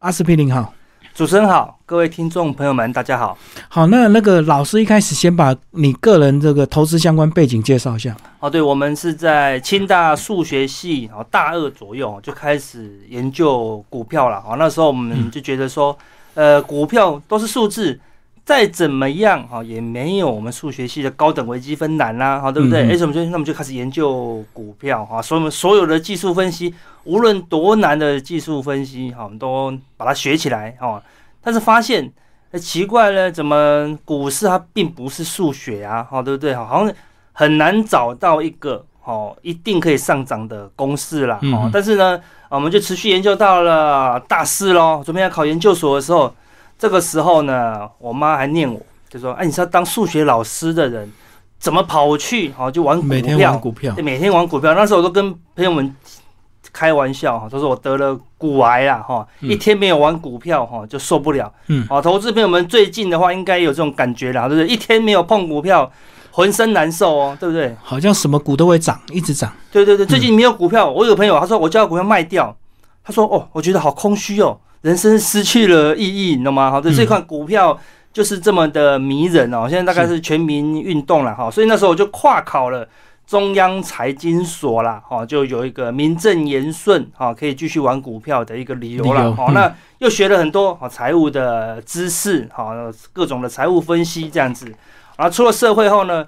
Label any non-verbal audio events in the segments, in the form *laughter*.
阿司匹林好，主持人好，各位听众朋友们，大家好。好，那那个老师一开始先把你个人这个投资相关背景介绍一下。哦，对，我们是在清大数学系，哦，大二左右就开始研究股票了。哦，那时候我们就觉得说，呃，股票都是数字。再怎么样哈，也没有我们数学系的高等微积分难啦，哈，对不对？哎，什么就那我们就开始研究股票哈，所以我们所有的技术分析，无论多难的技术分析哈，我们都把它学起来哈。但是发现，哎，奇怪了，怎么股市它并不是数学啊？哈，对不对？哈，好像很难找到一个哦，一定可以上涨的公式啦。哦，但是呢，我们就持续研究到了大四喽，准备要考研究所的时候。这个时候呢，我妈还念我，就说：“哎，你是要当数学老师的人，怎么跑去哦就玩股票？每天玩股票，每天玩股票。那时候我都跟朋友们开玩笑哈，都说我得了骨癌了哈，一天没有玩股票哈就受不了。嗯，哦，投资朋友们最近的话应该有这种感觉啦，对不对？一天没有碰股票，浑身难受哦，对不对？好像什么股都会涨，一直涨。对对对，最近没有股票，我有朋友他说我叫股票卖掉，他说哦，我觉得好空虚哦。”人生失去了意义，你懂吗？好，这这款股票就是这么的迷人哦。现在大概是全民运动了哈，所以那时候我就跨考了中央财经所啦，哈，就有一个名正言顺哈，可以继续玩股票的一个理由了。好，那又学了很多好财务的知识，好各种的财务分析这样子。然后出了社会后呢，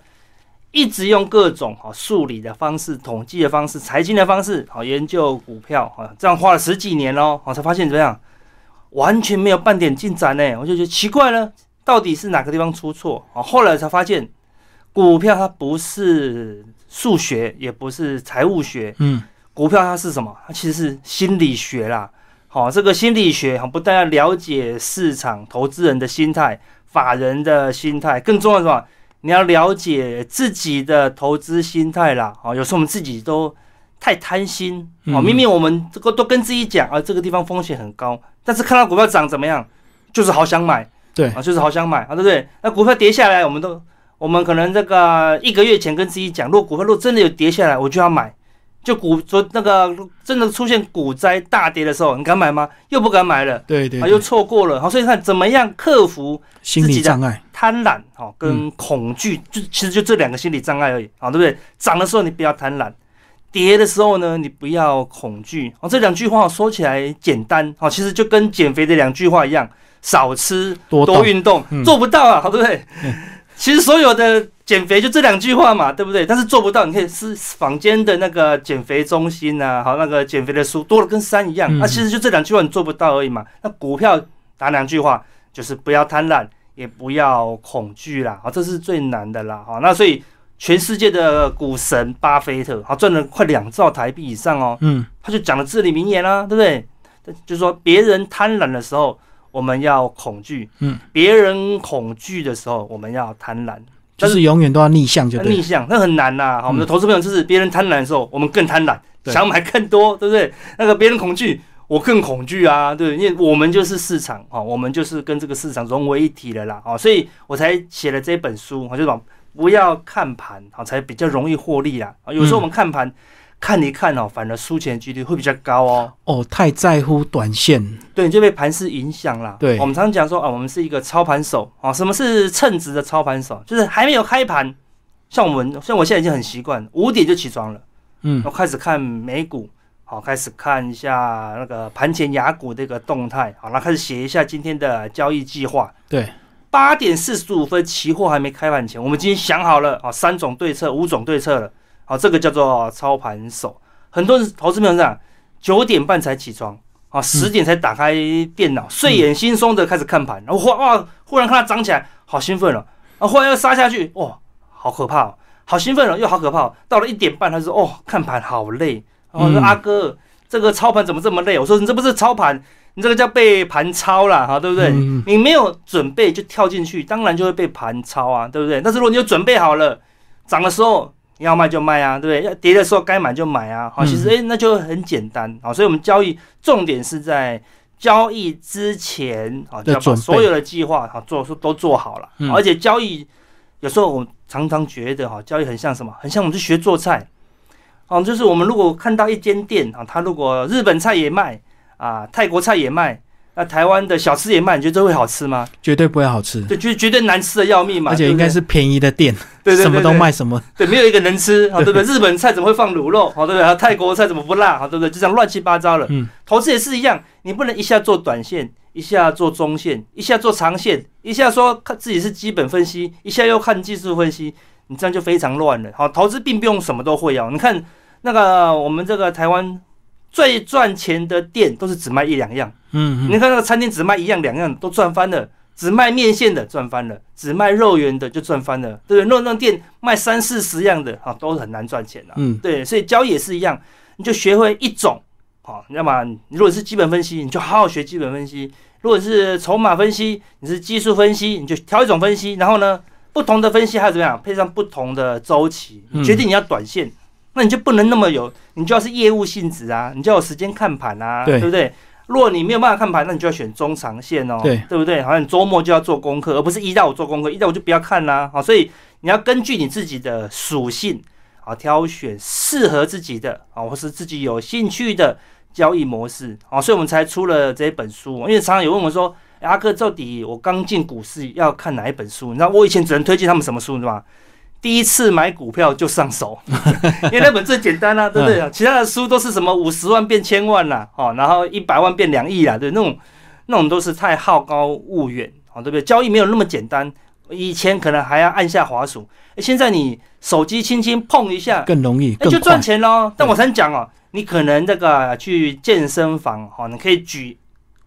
一直用各种好数理的方式、统计的方式、财经的方式，好研究股票啊，这样花了十几年喽，我才发现怎么样？完全没有半点进展呢，我就觉得奇怪了，到底是哪个地方出错啊？后来才发现，股票它不是数学，也不是财务学，嗯，股票它是什么？它其实是心理学啦。好，这个心理学哈，不但要了解市场投资人的心态、法人的心态，更重要的什么？你要了解自己的投资心态啦。好，有时候我们自己都太贪心，哦，明明我们这个都跟自己讲啊，这个地方风险很高。但是看到股票涨怎么样，就是好想买，对啊，就是好想买啊，对不对？那股票跌下来，我们都我们可能这个一个月前跟自己讲，如果股票如果真的有跌下来，我就要买。就股说那个真的出现股灾大跌的时候，你敢买吗？又不敢买了，对对，啊，又错过了。好，所以看怎么样克服心理障碍、贪婪哈跟恐惧，就其实就这两个心理障碍而已啊，对不对？涨的时候你不要贪婪。跌的时候呢，你不要恐惧哦。这两句话说起来简单哦，其实就跟减肥的两句话一样，少吃多运动，做不到啊，好 *laughs* 对不对？其实所有的减肥就这两句话嘛，对不对？但是做不到，你可以是坊间的那个减肥中心啊，好那个减肥的书多了跟山一样，那其实就这两句话你做不到而已嘛。那股票打两句话，就是不要贪婪，也不要恐惧啦，好，这是最难的啦，好，那所以。全世界的股神巴菲特，他赚了快两兆台币以上哦。嗯，他就讲了至理名言啦，对不对？就是说，别人贪婪的时候，我们要恐惧；嗯，别人恐惧的时候，我们要贪婪。就是永远都要逆向，就逆向，那很难呐。我们的投资朋友就是别人贪婪的时候，我们更贪婪，想买更多，对不对？那个别人恐惧，我更恐惧啊，对，因为我们就是市场啊，我们就是跟这个市场融为一体了啦，啊，所以我才写了这本书，我就把。不要看盘，好才比较容易获利啦。啊，有时候我们看盘看一看哦，反而输钱几率会比较高哦。哦，太在乎短线，对，就被盘势影响了。对，我们常讲说啊，我们是一个操盘手啊。什么是称职的操盘手？就是还没有开盘，像我们，像我现在已经很习惯五点就起床了，嗯，我开始看美股，好，开始看一下那个盘前雅股的一个动态，好，然后开始写一下今天的交易计划。对。八点四十五分，期货还没开盘前，我们已经想好了啊，三种对策、五种对策了。好，这个叫做操盘手。很多人投资朋友这样，九点半才起床啊，十点才打开电脑，睡眼惺忪的开始看盘，然后忽哇，忽然看它涨起来，好兴奋了啊！忽然又杀下去，哇，好可怕哦，好兴奋了，又好可怕。哦到了一点半，他说：“哦，看盘好累。”我说：“阿哥，这个操盘怎么这么累？”我说：“你这不是操盘。”你这个叫被盘抄了哈，对不对？你没有准备就跳进去，当然就会被盘抄啊，对不对？但是如果你有准备好了，涨的时候要卖就卖啊，对不对？要跌的时候该买就买啊，好，其实诶那就很简单啊。所以我们交易重点是在交易之前啊，就要把所有的计划哈做都做好了，而且交易有时候我常常觉得哈，交易很像什么？很像我们去学做菜，哦，就是我们如果看到一间店啊，他如果日本菜也卖。啊，泰国菜也卖，那台湾的小吃也卖，你觉得这会好吃吗？绝对不会好吃，对，就是绝对难吃的要命嘛。而且应该是便宜的店，对对什么都卖什么。对，没有一个能吃，好对不对？日本菜怎么会放卤肉？好对不对？泰国菜怎么不辣？好对不对？就这样乱七八糟了。嗯，投资也是一样，你不能一下做短线，一下做中线，一下做长线，一下说看自己是基本分析，一下又看技术分析，你这样就非常乱了。好，投资并不用什么都会哦。你看那个我们这个台湾。最赚钱的店都是只卖一两样，嗯，你看那个餐厅只卖一样两样都赚翻了，只卖面线的赚翻了，只卖肉圆的就赚翻了，对不对？那那店卖三四十样的啊，都很难赚钱的，嗯，对，所以交易也是一样，你就学会一种，好，要么你如果是基本分析，你就好好学基本分析；如果是筹码分析，你是技术分析，你就挑一种分析，然后呢，不同的分析还有怎么样，配上不同的周期，决定你要短线。那你就不能那么有，你就要是业务性质啊，你就要有时间看盘啊，对不对？如果你没有办法看盘，那你就要选中长线哦，对，对不对？好像你周末就要做功课，而不是一到五做功课，一到五就不要看啦。好，所以你要根据你自己的属性啊，挑选适合自己的啊，或是自己有兴趣的交易模式啊，所以我们才出了这一本书。因为常常有问我说，阿克到底我刚进股市要看哪一本书？你知道我以前只能推荐他们什么书，是吧？第一次买股票就上手，*laughs* 因为那本最简单啊，对不对？其他的书都是什么五十万变千万啦，哦，然后一百万变两亿啦，对，那种那种都是太好高骛远，哦，对不对？交易没有那么简单，以前可能还要按下滑鼠，现在你手机轻轻碰一下更容易，那就赚钱喽。但我常讲哦，你可能这个去健身房，哈，你可以举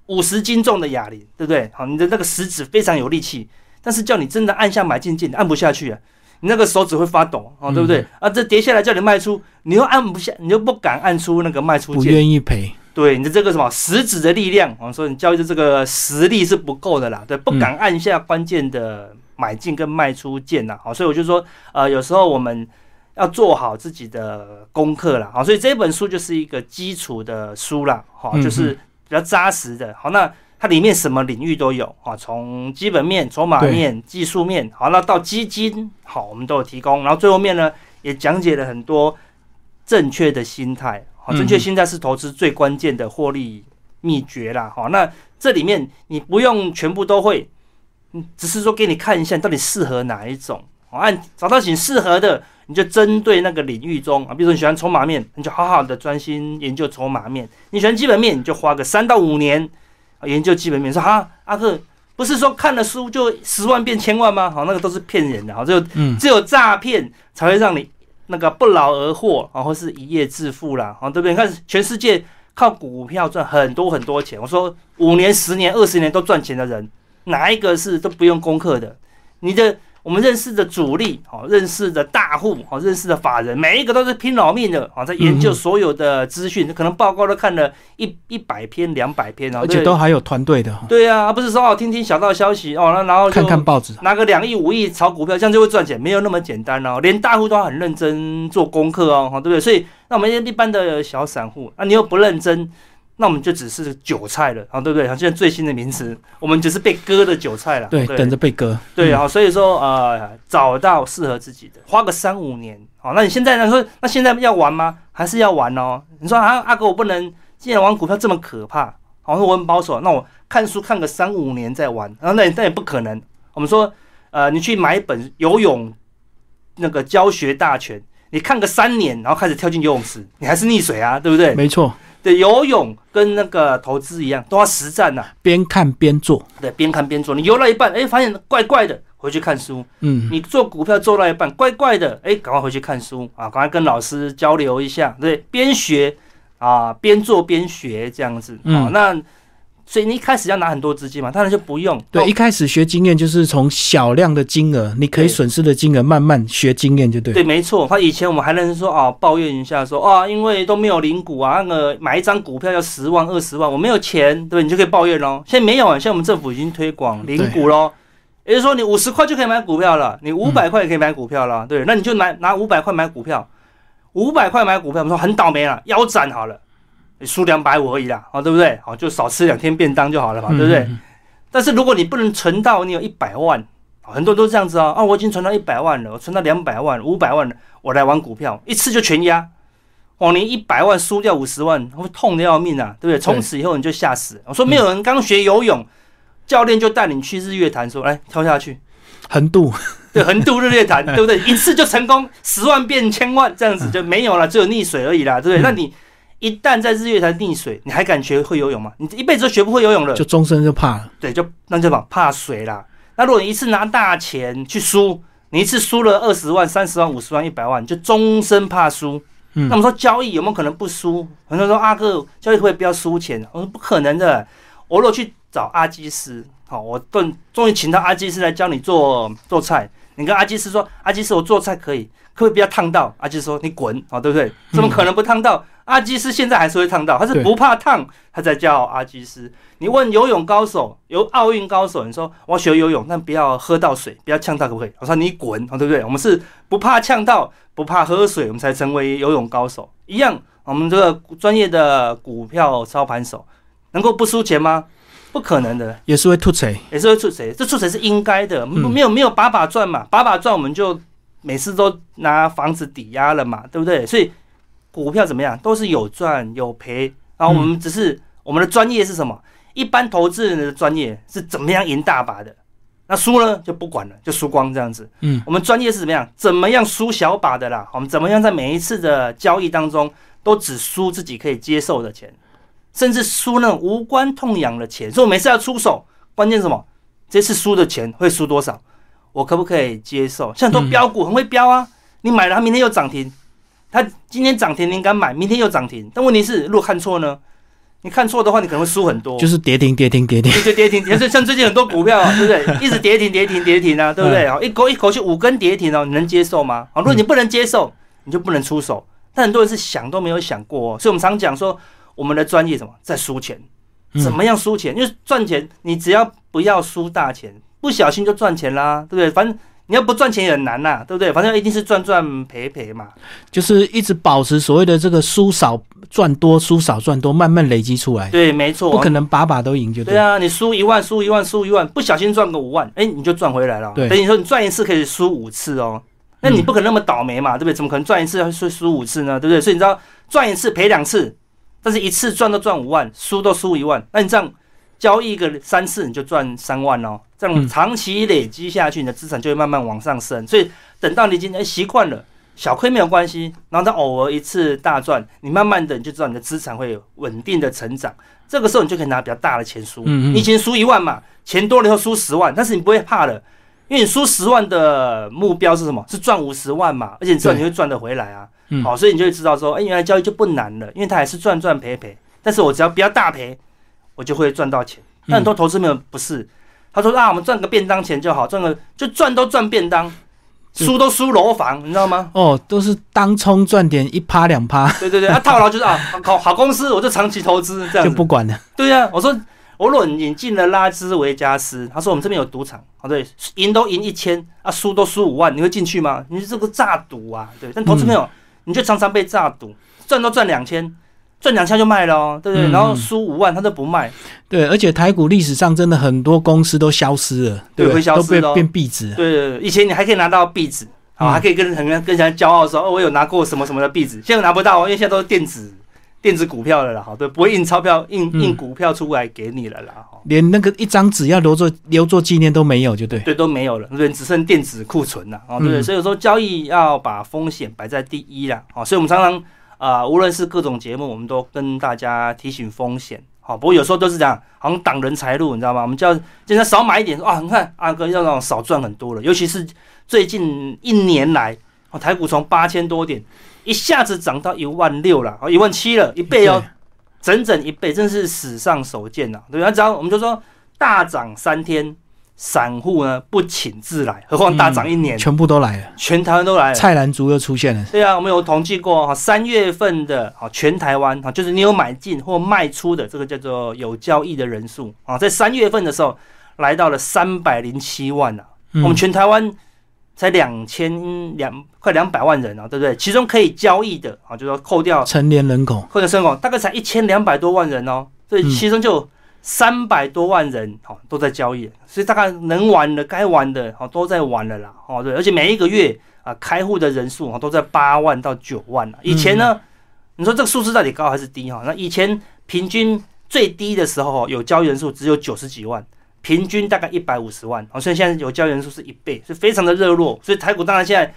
五十斤重的哑铃，对不对？好，你的那个食指非常有力气，但是叫你真的按下买进键，按不下去啊。你那个手指会发抖哦，对不对？啊，这跌下来叫你卖出，你又按不下，你又不敢按出那个卖出键，不愿意赔。对，你的这个什么食指的力量，我说你交易的这个实力是不够的啦，对，不敢按下关键的买进跟卖出键呐。好，所以我就说，呃，有时候我们要做好自己的功课啦。好，所以这本书就是一个基础的书啦，好，就是比较扎实的。好，那。它里面什么领域都有啊，从基本面、筹码面、技术面，好，那到基金，好，我们都有提供。然后最后面呢，也讲解了很多正确的心态，好，正确心态是投资最关键的获利秘诀啦。好，那这里面你不用全部都会，嗯，只是说给你看一下，到底适合哪一种，按找到你适合的，你就针对那个领域中啊，比如说你喜欢筹码面，你就好好的专心研究筹码面；你喜欢基本面，你就花个三到五年。研究基本面说哈，阿克不是说看了书就十万变千万吗？好，那个都是骗人的，好，只有只有诈骗才会让你那个不劳而获，然后是一夜致富啦，好，对不对？你看全世界靠股票赚很多很多钱，我说五年、十年、二十年都赚钱的人，哪一个是都不用功课的？你的。我们认识的主力，哦认识的大户，哦认识的法人，每一个都是拼老命的，哦在研究所有的资讯，可能报告都看了一一百篇、两百篇，而且都还有团队的。对啊，而不是说哦听听小道消息哦，那然后看看报纸，拿个两亿、五亿炒股票，这样就会赚钱，没有那么简单哦。连大户都很认真做功课哦，好对不对？所以那我们一般的小散户啊，你又不认真。那我们就只是韭菜了，啊，对不对？像现在最新的名词，我们只是被割的韭菜了。对，等着被割。对啊，所以说呃，找到适合自己的，花个三五年。好，那你现在呢？说那现在要玩吗？还是要玩哦？你说啊，阿哥，我不能，既然玩股票这么可怕，好，说我很保守，那我看书看个三五年再玩，然后那那也不可能。我们说，呃，你去买一本游泳那个教学大全，你看个三年，然后开始跳进游泳池，你还是溺水啊，对不对？没错。对，游泳跟那个投资一样，都要实战呐。边看边做。对，边看边做。你游了一半，哎，发现怪怪的，回去看书。嗯。你做股票做到一半，怪怪的，哎，赶快回去看书啊，赶快跟老师交流一下。对，边学啊，边做边学这样子。嗯。那。所以你一开始要拿很多资金嘛，当然就不用。对，一开始学经验就是从小量的金额，你可以损失的金额慢慢学经验就对。对，没错。他以前我们还能说啊，抱怨一下说啊，因为都没有零股啊，那个买一张股票要十万二十万，我没有钱，对你就可以抱怨喽。现在没有啊，现在我们政府已经推广零股喽，也就是说你五十块就可以买股票了，你五百块也可以买股票了，对，那你就拿拿五百块买股票，五百块买股票，我们说很倒霉了，腰斩好了。输两百五而已啦，啊，对不对？好，就少吃两天便当就好了嘛，对不对？但是如果你不能存到你有一百万，很多都这样子啊，啊，我已经存到一百万了，我存到两百万、五百万了，我来玩股票，一次就全压，哦，你一百万输掉五十万，会痛的要命啊，对不对？从此以后你就吓死。我说没有人刚学游泳，教练就带你去日月潭，说来跳下去，横渡，*laughs* 对，横渡日月潭，*laughs* 对不对？一次就成功，十万变千万，这样子就没有了，只有溺水而已啦，对不对？那你一旦在日月潭溺水，你还敢学会游泳吗？你一辈子都学不会游泳了，就终身就怕了。对，就那就怕怕水啦。那如果你一次拿大钱去输，你一次输了二十万、三十万、五十万、一百万，就终身怕输。嗯那么说交易有没有可能不输？很多人说阿哥交易会不要输钱？我说不可能的。我如果去找阿基斯，好，我顿终于请到阿基斯来教你做做菜。你跟阿基斯说，阿基斯我做菜可以，可不可以不要烫到？阿基斯说你滚，好，对不对？怎么可能不烫到？阿基斯现在还是会烫到，他是不怕烫，他才叫阿基斯。你问游泳高手，游奥运高手，你说我要学游泳，但不要喝到水，不要呛到，可不可以？我说你滚，哦，对不对？我们是不怕呛到，不怕喝水，我们才成为游泳高手。一样，我们这个专业的股票操盘手，能够不输钱吗？不可能的，也是会吐水。也是会吐水？这吐水是应该的，嗯没有没有把把赚嘛，把把赚我们就每次都拿房子抵押了嘛，对不对？所以股票怎么样，都是有赚有赔，然后我们只是、我们的专业是什么？一般投资人的专业是怎么样赢大把的，那输呢就不管了，就输光这样子。嗯，我们专业是怎么样？怎么样输小把的啦？我们怎么样在每一次的交易当中都只输自己可以接受的钱，甚至输那种无关痛痒的钱。所以我每次要出手，关键是什么？这次输的钱会输多少？我可不可以接受？像很多标股很会标啊，你买了它明天又涨停，它今天涨停你敢买，明天又涨停，但问题是如果看错呢？你看错的话，你可能会输很多。就是跌停跌停跌停。对对，跌停，也是，像最近很多股票啊，对不对？*laughs* 一直跌停，跌停，跌停啊，对不对？好，一口一口气五根跌停哦，你能接受吗？啊，如果你不能接受，你就不能出手。但很多人是想都没有想过、哦，所以我们常讲说，我们的专业什么，在输钱，嗯怎么样输钱？因为赚钱，你只要不要输大钱，不小心就赚钱啦，对不对？反正你要不赚钱也很难呐，对不对？反正一定是赚赚赔赔嘛。就是一直保持所谓的这个输少赚多，输少赚多，慢慢累积出来，对，没错。不可能把把都赢就对。对啊，你输一万，输一万，输一万，不小心赚个五万，哎，你就赚回来了。对等于说你赚一次可以输五次哦，那你不可能那么倒霉嘛，对不对？怎么可能赚一次会输输五次呢？对不对？所以你知道赚一次赔两次，但是一次赚都赚五万，输都输一万，那你这样交易个三次你就赚三万哦，这样嗯长期累积下去，你的资产就会慢慢往上升。所以等到你今天习惯了。小亏没有关系，然后他偶尔一次大赚，你慢慢的你就知道你的资产会有稳定的成长。这个时候你就可以拿比较大的钱输。你以前输一万嘛，钱多了以后输十万，但是你不会怕了，因为你输十万的目标是什么？是赚五十万嘛，而且你知道你会赚得回来啊。嗯好，所以你就会知道说，哎、原来交易就不难了，因为它还是赚赚赔赔，但是我只要不要大赔，我就会赚到钱。但很多投资朋友不是，他说啊，我们赚个便当钱就好，赚个就赚都赚便当，输都输楼房，你知道吗？哦，都是当冲赚点一趴两趴对对对，啊，套牢就是啊，*laughs* 好好公司我就长期投资这样。就不管了。对呀、我说我论引进了拉斯维加斯，他说我们这边有赌场，啊对，赢都赢一千啊，输都输五万，你会进去吗？你这个诈赌啊，对。但投资朋友，你就常常被诈赌，赚都赚两千，赚两下就卖了哦，对不对？嗯然后输五万他都不卖，对，而且台股历史上真的很多公司都消失了，对会消失的哦变壁纸了。对对对，以前你还可以拿到壁纸，啊、嗯还可以跟很跟跟人家骄傲说，哦，我有拿过什么什么的壁纸，现在拿不到哦，因为现在都是电子电子股票了啦，好，对，不会印钞票印嗯印股票出来给你了啦，好。连那个一张纸要留作留作纪念都没有，就对。对，都没有了，对？只剩电子库存了，哦，对？嗯所以有时候交易要把风险摆在第一啦，哦，所以我们常常啊、呃无论是各种节目，我们都跟大家提醒风险，好、不过有时候都是这样，好像挡人财路，你知道吗？我们叫现在少买一点，啊，你看阿哥要让我少赚很多了，尤其是最近一年来，哦，台股从八千多点一下子涨到一万六了，哦，一万七了，一倍哦，整整一倍，真是史上首见呐、对吧？只要我们就说大涨三天，散户呢不请自来，何况大涨一年，全部都来了，全台湾都来了。菜篮族又出现了。对啊，我们有统计过哈，三月份的啊全台湾啊，就是你有买进或卖出的这个叫做有交易的人数。啊，在三月份的时候来到了三百零七万啊，嗯。我们全台湾才两千两快两百万人啊，对不对？其中可以交易的啊，就是说扣掉成年人口，或者人口大概才一千两百多万人哦，所以嗯。其中就有三百多万人哦都在交易，所以大概能玩的、该玩的哦都在玩了啦，哦对，而且每一个月啊开户的人数哦都在八万到九万了。以前呢，你说这个数字到底高还是低哈？那以前平均最低的时候有交易人数只有九十几万，平均大概一百五十万，哦，所以现在有交易人数是一倍，是非常的热络。所以台股当然现在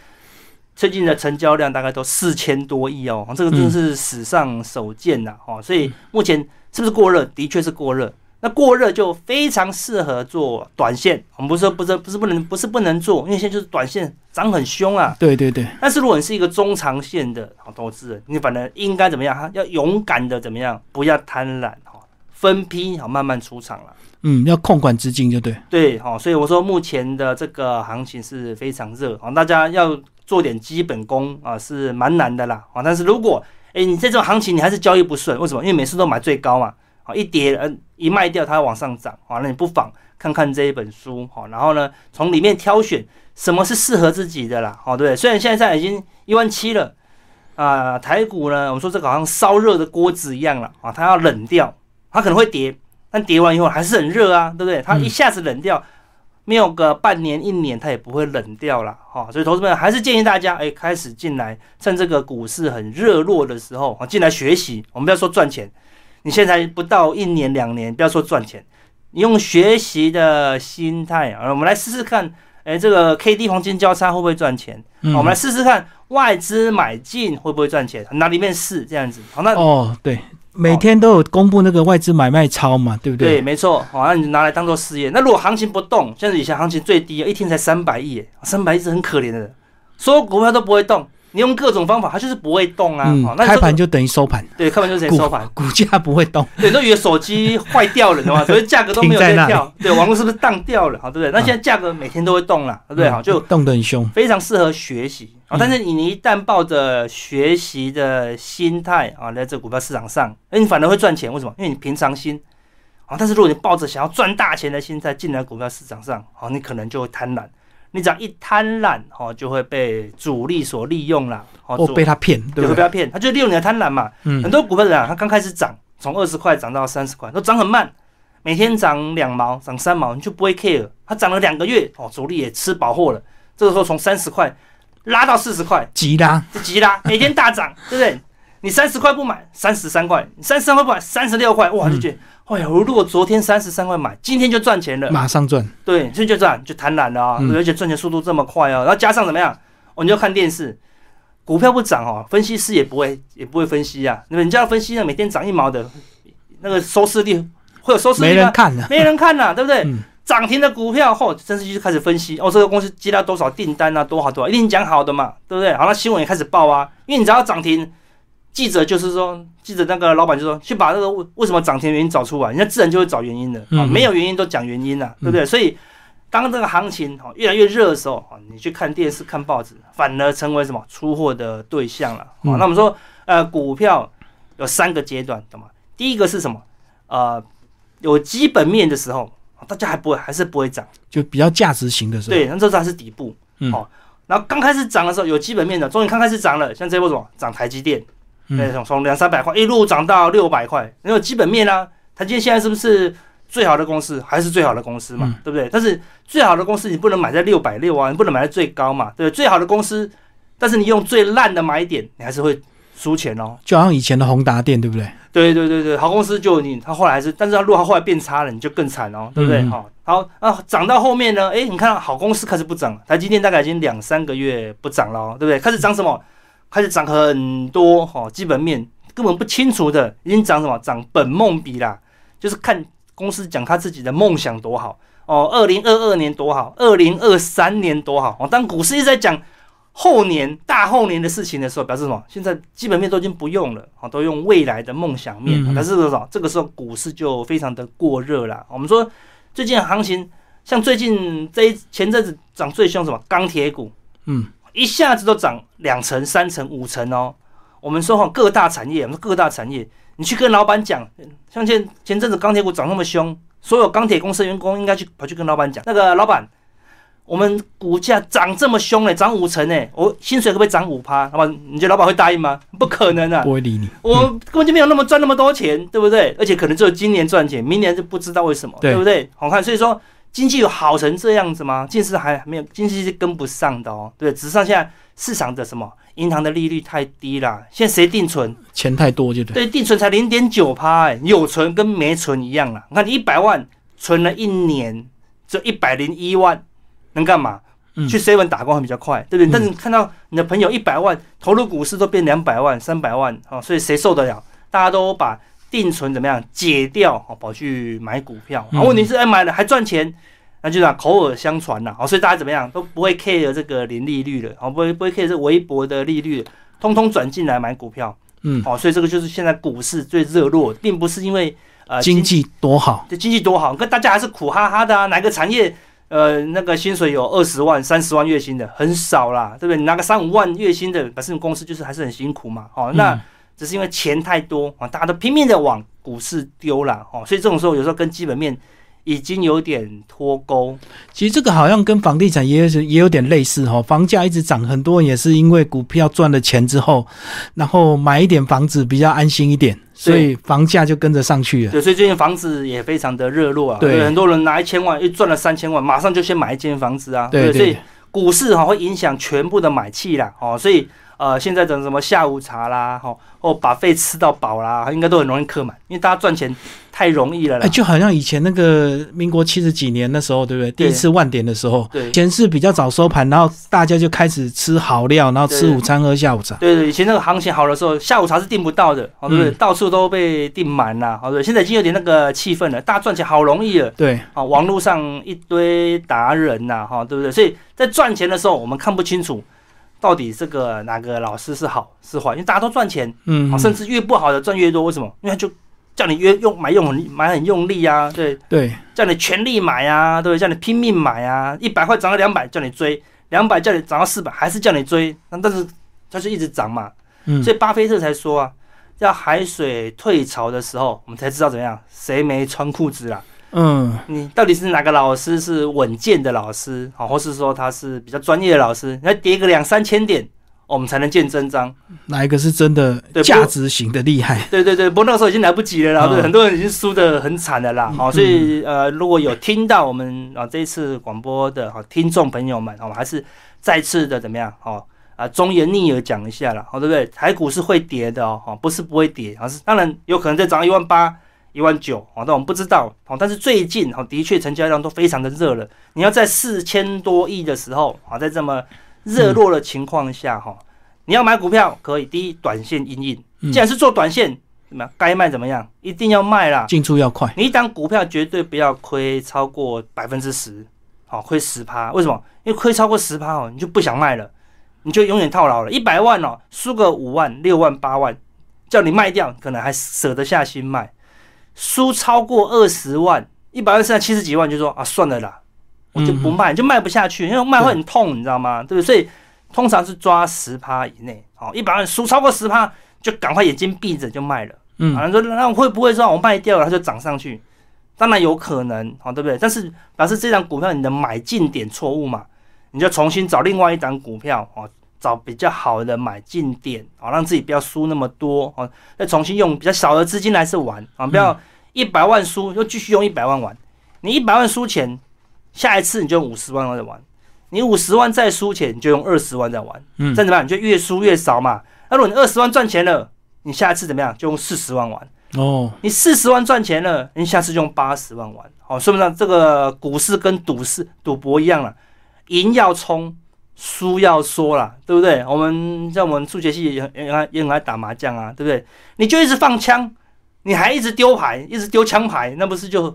最近的成交量大概都四千多亿哦，这个真是史上首见呐，哦，所以目前是不是过热？的确是过热。那过热就非常适合做短线，我们不是说不是不是不能不是不能做，因为现在就是短线涨很凶啊。对对对。但是如果你是一个中长线的好投资人，你反正应该怎么样哈？要勇敢的怎么样？不要贪婪哈，分批好慢慢出场了。嗯，要控管资金就对。对，好，所以我说目前的这个行情是非常热啊，大家要做点基本功啊，是蛮难的啦啊。但是如果哎你在这种行情你还是交易不顺，为什么？因为每次都买最高嘛。好，一跌，嗯，一卖掉它往上涨，好，那你不妨看看这一本书，好，然后呢，从里面挑选什么是适合自己的啦，好，对不对？虽然现在已经一万七了，啊，台股呢，我们说这个好像烧热的锅子一样了，啊，它要冷掉，它可能会跌，但跌完以后还是很热啊，对不对？它一下子冷掉，没有个半年一年，它也不会冷掉了，哈，所以投资们还是建议大家，哎，开始进来，趁这个股市很热络的时候，啊，进来学习，我们不要说赚钱。你现在不到一年两年，不要说赚钱，你用学习的心态啊，我们来试试看，哎，这个 K D 黄金交叉会不会赚钱？我们来试试看外资买进会不会赚钱？拿里面试这样子。好，那哦，对，每天都有公布那个外资买卖超嘛，对不对？对，没错。好，那你拿来当做试验。那如果行情不动，像是以前行情最低，一天才三百亿，三百亿是很可怜的，所有股票都不会动。你用各种方法，它就是不会动啊。嗯，开盘就等于收盘。对，开盘就等于收盘，股价不会动。*laughs* 对，都以为手机坏掉了的嘛，*laughs* 所以价格都没有在跳。对，网络是不是荡掉了？好，对不对？那现在价格每天都会动了，对不对？好，就动得很凶，非常适合学习啊。但是你一旦抱着学习的心态啊，在这股票市场上，哎，你反而会赚钱。为什么？因为你平常心啊。但是如果你抱着想要赚大钱的心态进来股票市场上，好，你可能就会贪婪。你只要一贪婪，哦，就会被主力所利用了，哦，被他骗，对会被他骗，他就利用你的贪婪嘛。嗯，很多股票人，他刚开始涨，从二十块涨到三十块，都涨很慢，每天涨两毛，涨三毛，你就不会 care。他涨了两个月，哦，主力也吃饱货了，这个时候从三十块拉到四十块，急拉，急拉，每天大涨，对不对？你三十块不买，三十三块；你三十三块不买，三十六块，哇，就觉得。哎呀，我如果昨天三十三块买，今天就赚钱了，马上赚。对，所以就赚，就贪婪了啊！而且赚钱速度这么快啊！然后加上怎么样？哦，你就看电视，股票不涨哦，分析师也不会也不会分析啊。那么你叫分析呢，每天涨一毛的，那个收视率会有收视率没人看的，没人看呐，对不对？涨停的股票后，分析师就开始分析哦，这个公司接到多少订单啊，多好多好，一定讲好的嘛，对不对？好，那新闻也开始报啊，因为你只要涨停。记者就是说，记者那个老板就说，去把那个为为什么涨停原因找出来，人家自然就会找原因的啊，没有原因都讲原因了，对不对？所以当这个行情哈越来越热的时候啊，你去看电视、看报纸，反而成为什么出货的对象了啊。那我们说，呃，股票有三个阶段，懂吗？第一个是什么？呃，有基本面的时候，大家还不会，还是不会涨，就比较价值型的时候，对，那这才是底部。好，然后刚开始涨的时候，有基本面的，终于刚开始涨了，像这波什么涨台积电。对，从从两三百块一路涨到六百块，因为基本面啊，台积电现在是不是最好的公司？还是最好的公司嘛，对不对？但是最好的公司你不能买在六百六啊，你不能买在最高嘛，对最好的公司，但是你用最烂的买点，你还是会输钱哦。就好像以前的宏达电，对不对？对对对对，好公司就你，他后来还是，但是他如果它后来变差了，你就更惨哦，对不对？好，好啊，涨到后面呢，哎，你看好公司开始不涨，台积电大概已经两三个月不涨了，哦对不对？开始涨什么？开始涨很多哈，基本面根本不清楚的，已经涨什么？涨本梦比啦，就是看公司讲他自己的梦想多好哦，二零二二年多好，二零二三年多好哦。当股市一直在讲后年、大后年的事情的时候，表示什么？现在基本面都已经不用了哦，都用未来的梦想面。表示多少？这个时候股市就非常的过热了。我们说最近行情，像最近这一前阵子涨最凶什么？钢铁股，嗯。一下子都涨两成、三成、五成哦。我们说哈，各大产业，我们说各大产业，你去跟老板讲，像前前阵子钢铁股涨那么凶，所有钢铁公司员工应该去跑去跟老板讲，那个老板，我们股价涨这么凶嘞，涨五成哎，我薪水可不可以涨五趴？老板，你觉得老板会答应吗？不可能啊，不会理你。我根本就没有那么赚那么多钱，对不对？而且可能只有今年赚钱，明年就不知道为什么，对不对？好看，所以说。经济有好成这样子吗？近视还没有，经济是跟不上的哦。对，只是现在市场的什么银行的利率太低了，现在谁定存？钱太多就对。对，定存才零点九趴，哎，有存跟没存一样了。你看，你一百万存了一年，就一百零一万，能干嘛？去 seven 打工还比较快，对不对？但是看到你的朋友一百万投入股市都变两百万、三百万啊，所以谁受得了？大家都把定存怎么样解掉，哦，跑去买股票。啊，问题是哎买了还赚钱，那就讲口耳相传了。哦，所以大家怎么样都不会 care 这个零利率了，哦，不会不会 care 这微薄的利率，通通转进来买股票。嗯，哦，所以这个就是现在股市最热络，并不是因为呃经济多好，这经济多好，跟大家还是苦哈哈的啊，哪个产业？呃，那个薪水有二十万、三十万月薪的很少啦，对不对？你拿个三五万月薪的，本身你公司就是还是很辛苦嘛。哦，那只是因为钱太多啊，大家都拼命的往股市丢了哦，所以这种时候有时候跟基本面。已经有点脱钩，其实这个好像跟房地产也是也有点类似哈，房价一直涨，很多人也是因为股票赚了钱之后，然后买一点房子比较安心一点，所以房价就跟着上去了。对，所以最近房子也非常的热络啊，对，很多人拿一千万，一赚了三千万，马上就先买一间房子啊，对，所以股市哈会影响全部的买气啦，哦，所以。呃，现在等什么下午茶啦，哈，或把费吃到饱啦，应该都很容易客满，因为大家赚钱太容易了。哎，就好像以前那个民国七十几年的时候，对不对？第一次万点的时候，对，前是比较早收盘，然后大家就开始吃好料，然后吃午餐喝下午茶。对对，以前那个行情好的时候，下午茶是订不到的，对不对？到处都被订满了，好对。现在已经有点那个气氛了，大家赚钱好容易了。对，啊，网络上一堆达人呐，哈，对不对？所以在赚钱的时候，我们看不清楚。到底这个哪个老师是好是坏？因为大家都赚钱，嗯，甚至越不好的赚越多。为什么？因为就叫你越用买用很买很用力啊，对对，叫你全力买啊，对，叫你拼命买啊，一百块涨到两百叫你追，两百叫你涨到四百还是叫你追，那但是它就一直涨嘛，嗯，所以巴菲特才说啊，要海水退潮的时候，我们才知道怎么样，谁没穿裤子啦。嗯，你到底是哪个老师是稳健的老师，好，或是说他是比较专业的老师？你要跌个两三千点，我们才能见真章。哪一个是真的价值型的厉害？对对对，不过那个时候已经来不及了啦，对，很多人已经输的很惨了啦。好，所以呃，如果有听到我们啊这一次广播的好听众朋友们，我们还是再次的怎么样？好啊，忠言逆耳讲一下了，好对不对？台股是会跌的哦，不是不会跌，而是当然有可能再涨一万八。一万九啊，但我们不知道哦。但是最近哈，的确成交量都非常的热了。你要在四千多亿的时候啊，在这么热络的情况下哈，你要买股票可以。第一，短线阴影，既然是做短线，怎么样？该卖怎么样？一定要卖啦。进出要快。你一档股票绝对不要亏超过百分之十，好，亏十趴。为什么？因为亏超过十趴哦，你就不想卖了，你就永远套牢了。一百万哦，输个五万、六万、八万，叫你卖掉，可能还舍得下心卖。输超过二十万，一百万剩下七十几万，就说啊，算了啦，我就不卖，就卖不下去，因为卖会很痛，你知道吗？对不对？所以通常是抓十趴以内，好，一百万输超过十趴，就赶快眼睛闭着就卖了。嗯，啊，说那会不会说我卖掉了它就涨上去？当然有可能，好，对不对？但是表示这张股票你的买进点错误嘛，你就重新找另外一张股票，哦，找比较好的买进点，哦，让自己不要输那么多，哦，再重新用比较少的资金来是玩，啊，不要。一百万输又继续用一百万玩，你一百万输钱，下一次你就用五十万再玩，你五十万再输钱，你就用二十万再玩，嗯，这样怎么样？你就越输越少嘛。那如果你二十万赚钱了，你下一次怎么样？就用四十万玩哦。你四十万赚钱了，你下次就用八十万玩。好，说明上这个股市跟赌市赌博一样了，赢要冲，输要说了，对不对？我们像我们数学系也也爱也很爱打麻将啊，对不对？你就一直放枪。你还一直丢牌，一直丢枪牌，那不是就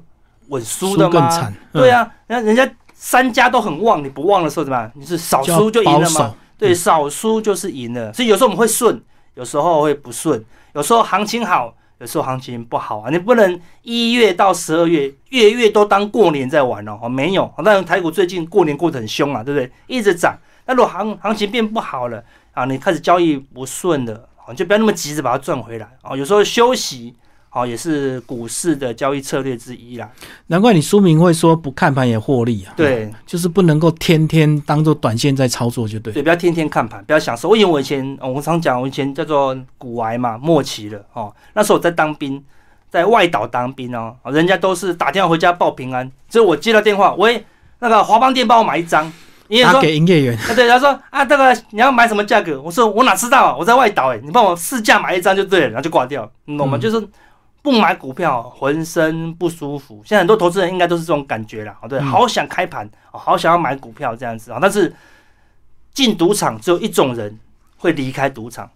稳输的吗？对啊，那人家三家都很旺，你不旺的时候怎么样？你是少输就赢了吗？对，少输就是赢了。所以有时候我们会顺，有时候会不顺，有时候行情好，有时候行情不好啊。你不能一月到十二月月月都当过年在玩哦。没有，那台股最近过年过得很凶啊，对不对？一直涨。那如果行行情变不好了啊，你开始交易不顺了，啊，就不要那么急着把它赚回来啊。有时候休息。好，也是股市的交易策略之一啦。难怪你书名会说不看盘也获利啊。对，就是不能够天天当做短线在操作就对。对，不要天天看盘，不要享受。因为我以前我常讲，我以前叫做股癌嘛，末期了哦。那时候我在当兵，在外岛当兵哦，啊人家都是打电话回家报平安，只有我接到电话，喂，那个华邦店帮我买一张，营业员打说，给营业员，啊对，他说啊大哥你要买什么价格？我说我哪知道啊，我在外岛哎，你帮我试价买一张就对了，然后就挂掉，你懂吗？嗯就是不买股票浑身不舒服，现在很多投资人应该都是这种感觉啦，哦对，嗯好想开盘，哦好想要买股票这样子啊，但是进赌场只有一种人会离开赌场，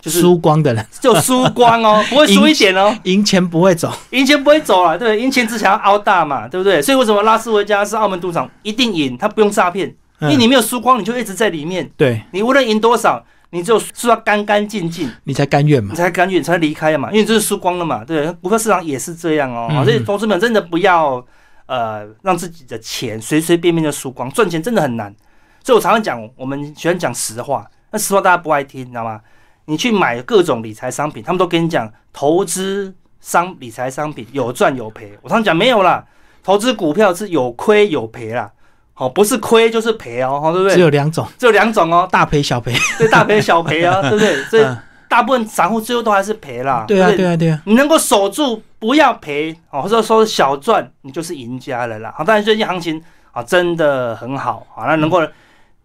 就是输光的人，*laughs* 就输光哦，不会输一点哦，赢钱不会走。赢钱不会走了，对，赢钱只想要凹大嘛，对不对？所以为什么拉斯维加斯澳门赌场一定赢，他不用诈骗，因为嗯你没有输光，你就一直在里面，对你无论赢多少，你只有输到干干净净，你才甘愿嘛你。才甘愿，你才离开嘛，因为你就是输光了嘛，对，股票市场也是这样哦，嗯所以投资们真的不要呃让自己的钱随随便便就输光，赚钱真的很难。所以我常常讲，我们喜欢讲实话，那实话大家不爱听，你知道吗？你去买各种理财商品，他们都跟你讲投资商理财商品有赚有赔。我常常讲没有啦，投资股票是有亏有赔啦，好、不是亏就是赔哦，对不对只？有两种，只有两种哦，大赔小赔。对大赔小赔啊，*laughs* 对不对？所以嗯大部分散户最后都还是赔啦。对啊，不对啊，对啊。你能够守住，不要赔哦，或者说小赚，你就是赢家了啦。好，当然最近行情啊真的很好，啊，那能够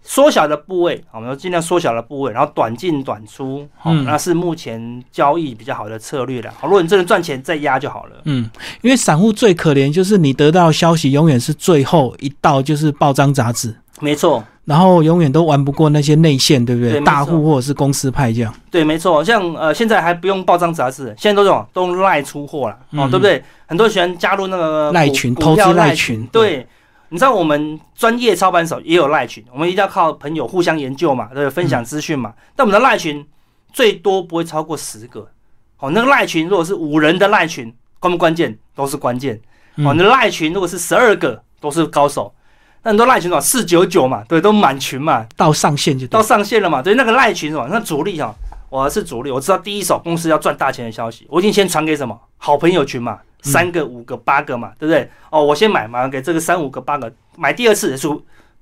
缩小的部位，好我们尽量缩小的部位，然后短进短出，好，嗯那是目前交易比较好的策略了。好，如果你真的赚钱，再压就好了。嗯，因为散户最可怜就是你得到消息永远是最后一道，就是报章杂志，没错，然后永远都玩不过那些内线，对不对？对大户或者是公司派这样。对，没错。像呃，现在还不用报章杂志，现在都这种都赖出货了，哦，嗯对不对？很多人喜欢加入那个股赖群投资赖赖群对。你知道我们专业操盘手也有赖群，我们一定要靠朋友互相研究嘛，对？分享资讯嘛。但我们的赖群最多不会超过十个。哦，那个赖群如果是五人的赖群，关不关键都是关键。哦，嗯你的赖群如果是十二个，都是高手。那很多赖群嘛，四九九嘛，对，都满群嘛，到上限就到。上限了嘛？对，那个赖群哦，那主力哈、我是主力，我知道第一手公司要赚大钱的消息，我已经先传给什么好朋友群嘛，三个、五个、八个嘛，对不对？哦，我先买，马上给这个三五个、八个买第二次的时候，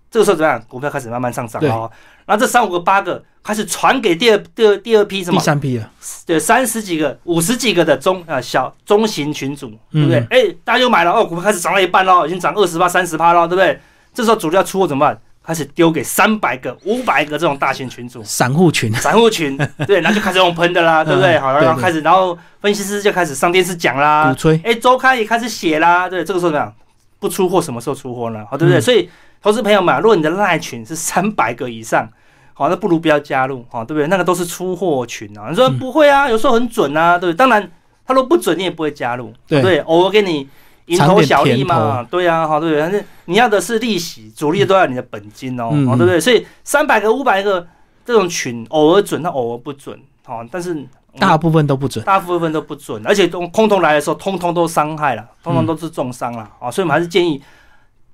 这个时候怎么样？股票开始慢慢上涨对哦，然后这三五个、八个开始传给第二、第二、第二批什么第？三批啊，对，三十几个、五十几个的中啊、小中型群组，对不对嗯？哎、大家又买了哦，股票开始涨了一半喽，已经涨二十八、三十趴喽，对不对？这时候主力要出货怎么办？开始丢给三百个、五百个这种大型群组。散户群。散户群，*laughs* 对，然后就开始用喷的啦，对不对？好，然后开始，然后分析师就开始上电视讲啦鼓啦，吹，哎，周刊也开始写啦，对，这个时候怎么样？不出货什么时候出货呢？好，对不对？嗯所以投资朋友们啊，如果你的赖群是三百个以上，好，那不如不要加入，好，对不对？那个都是出货群啊。你说嗯不会啊，有时候很准啊，对不对？当然，他如果不准，你也不会加入，对对，偶尔给你。蝇头小利嘛，对呀，好对不对？但是你要的是利息，主力都要你的本金哦，对不对？所以三百个、五百个这种群，偶尔准，那偶尔不准，好，但是大部分都不准。大部分都不准，而且空空头来的时候，通通都伤害了，通通都是重伤了啊！所以我们还是建议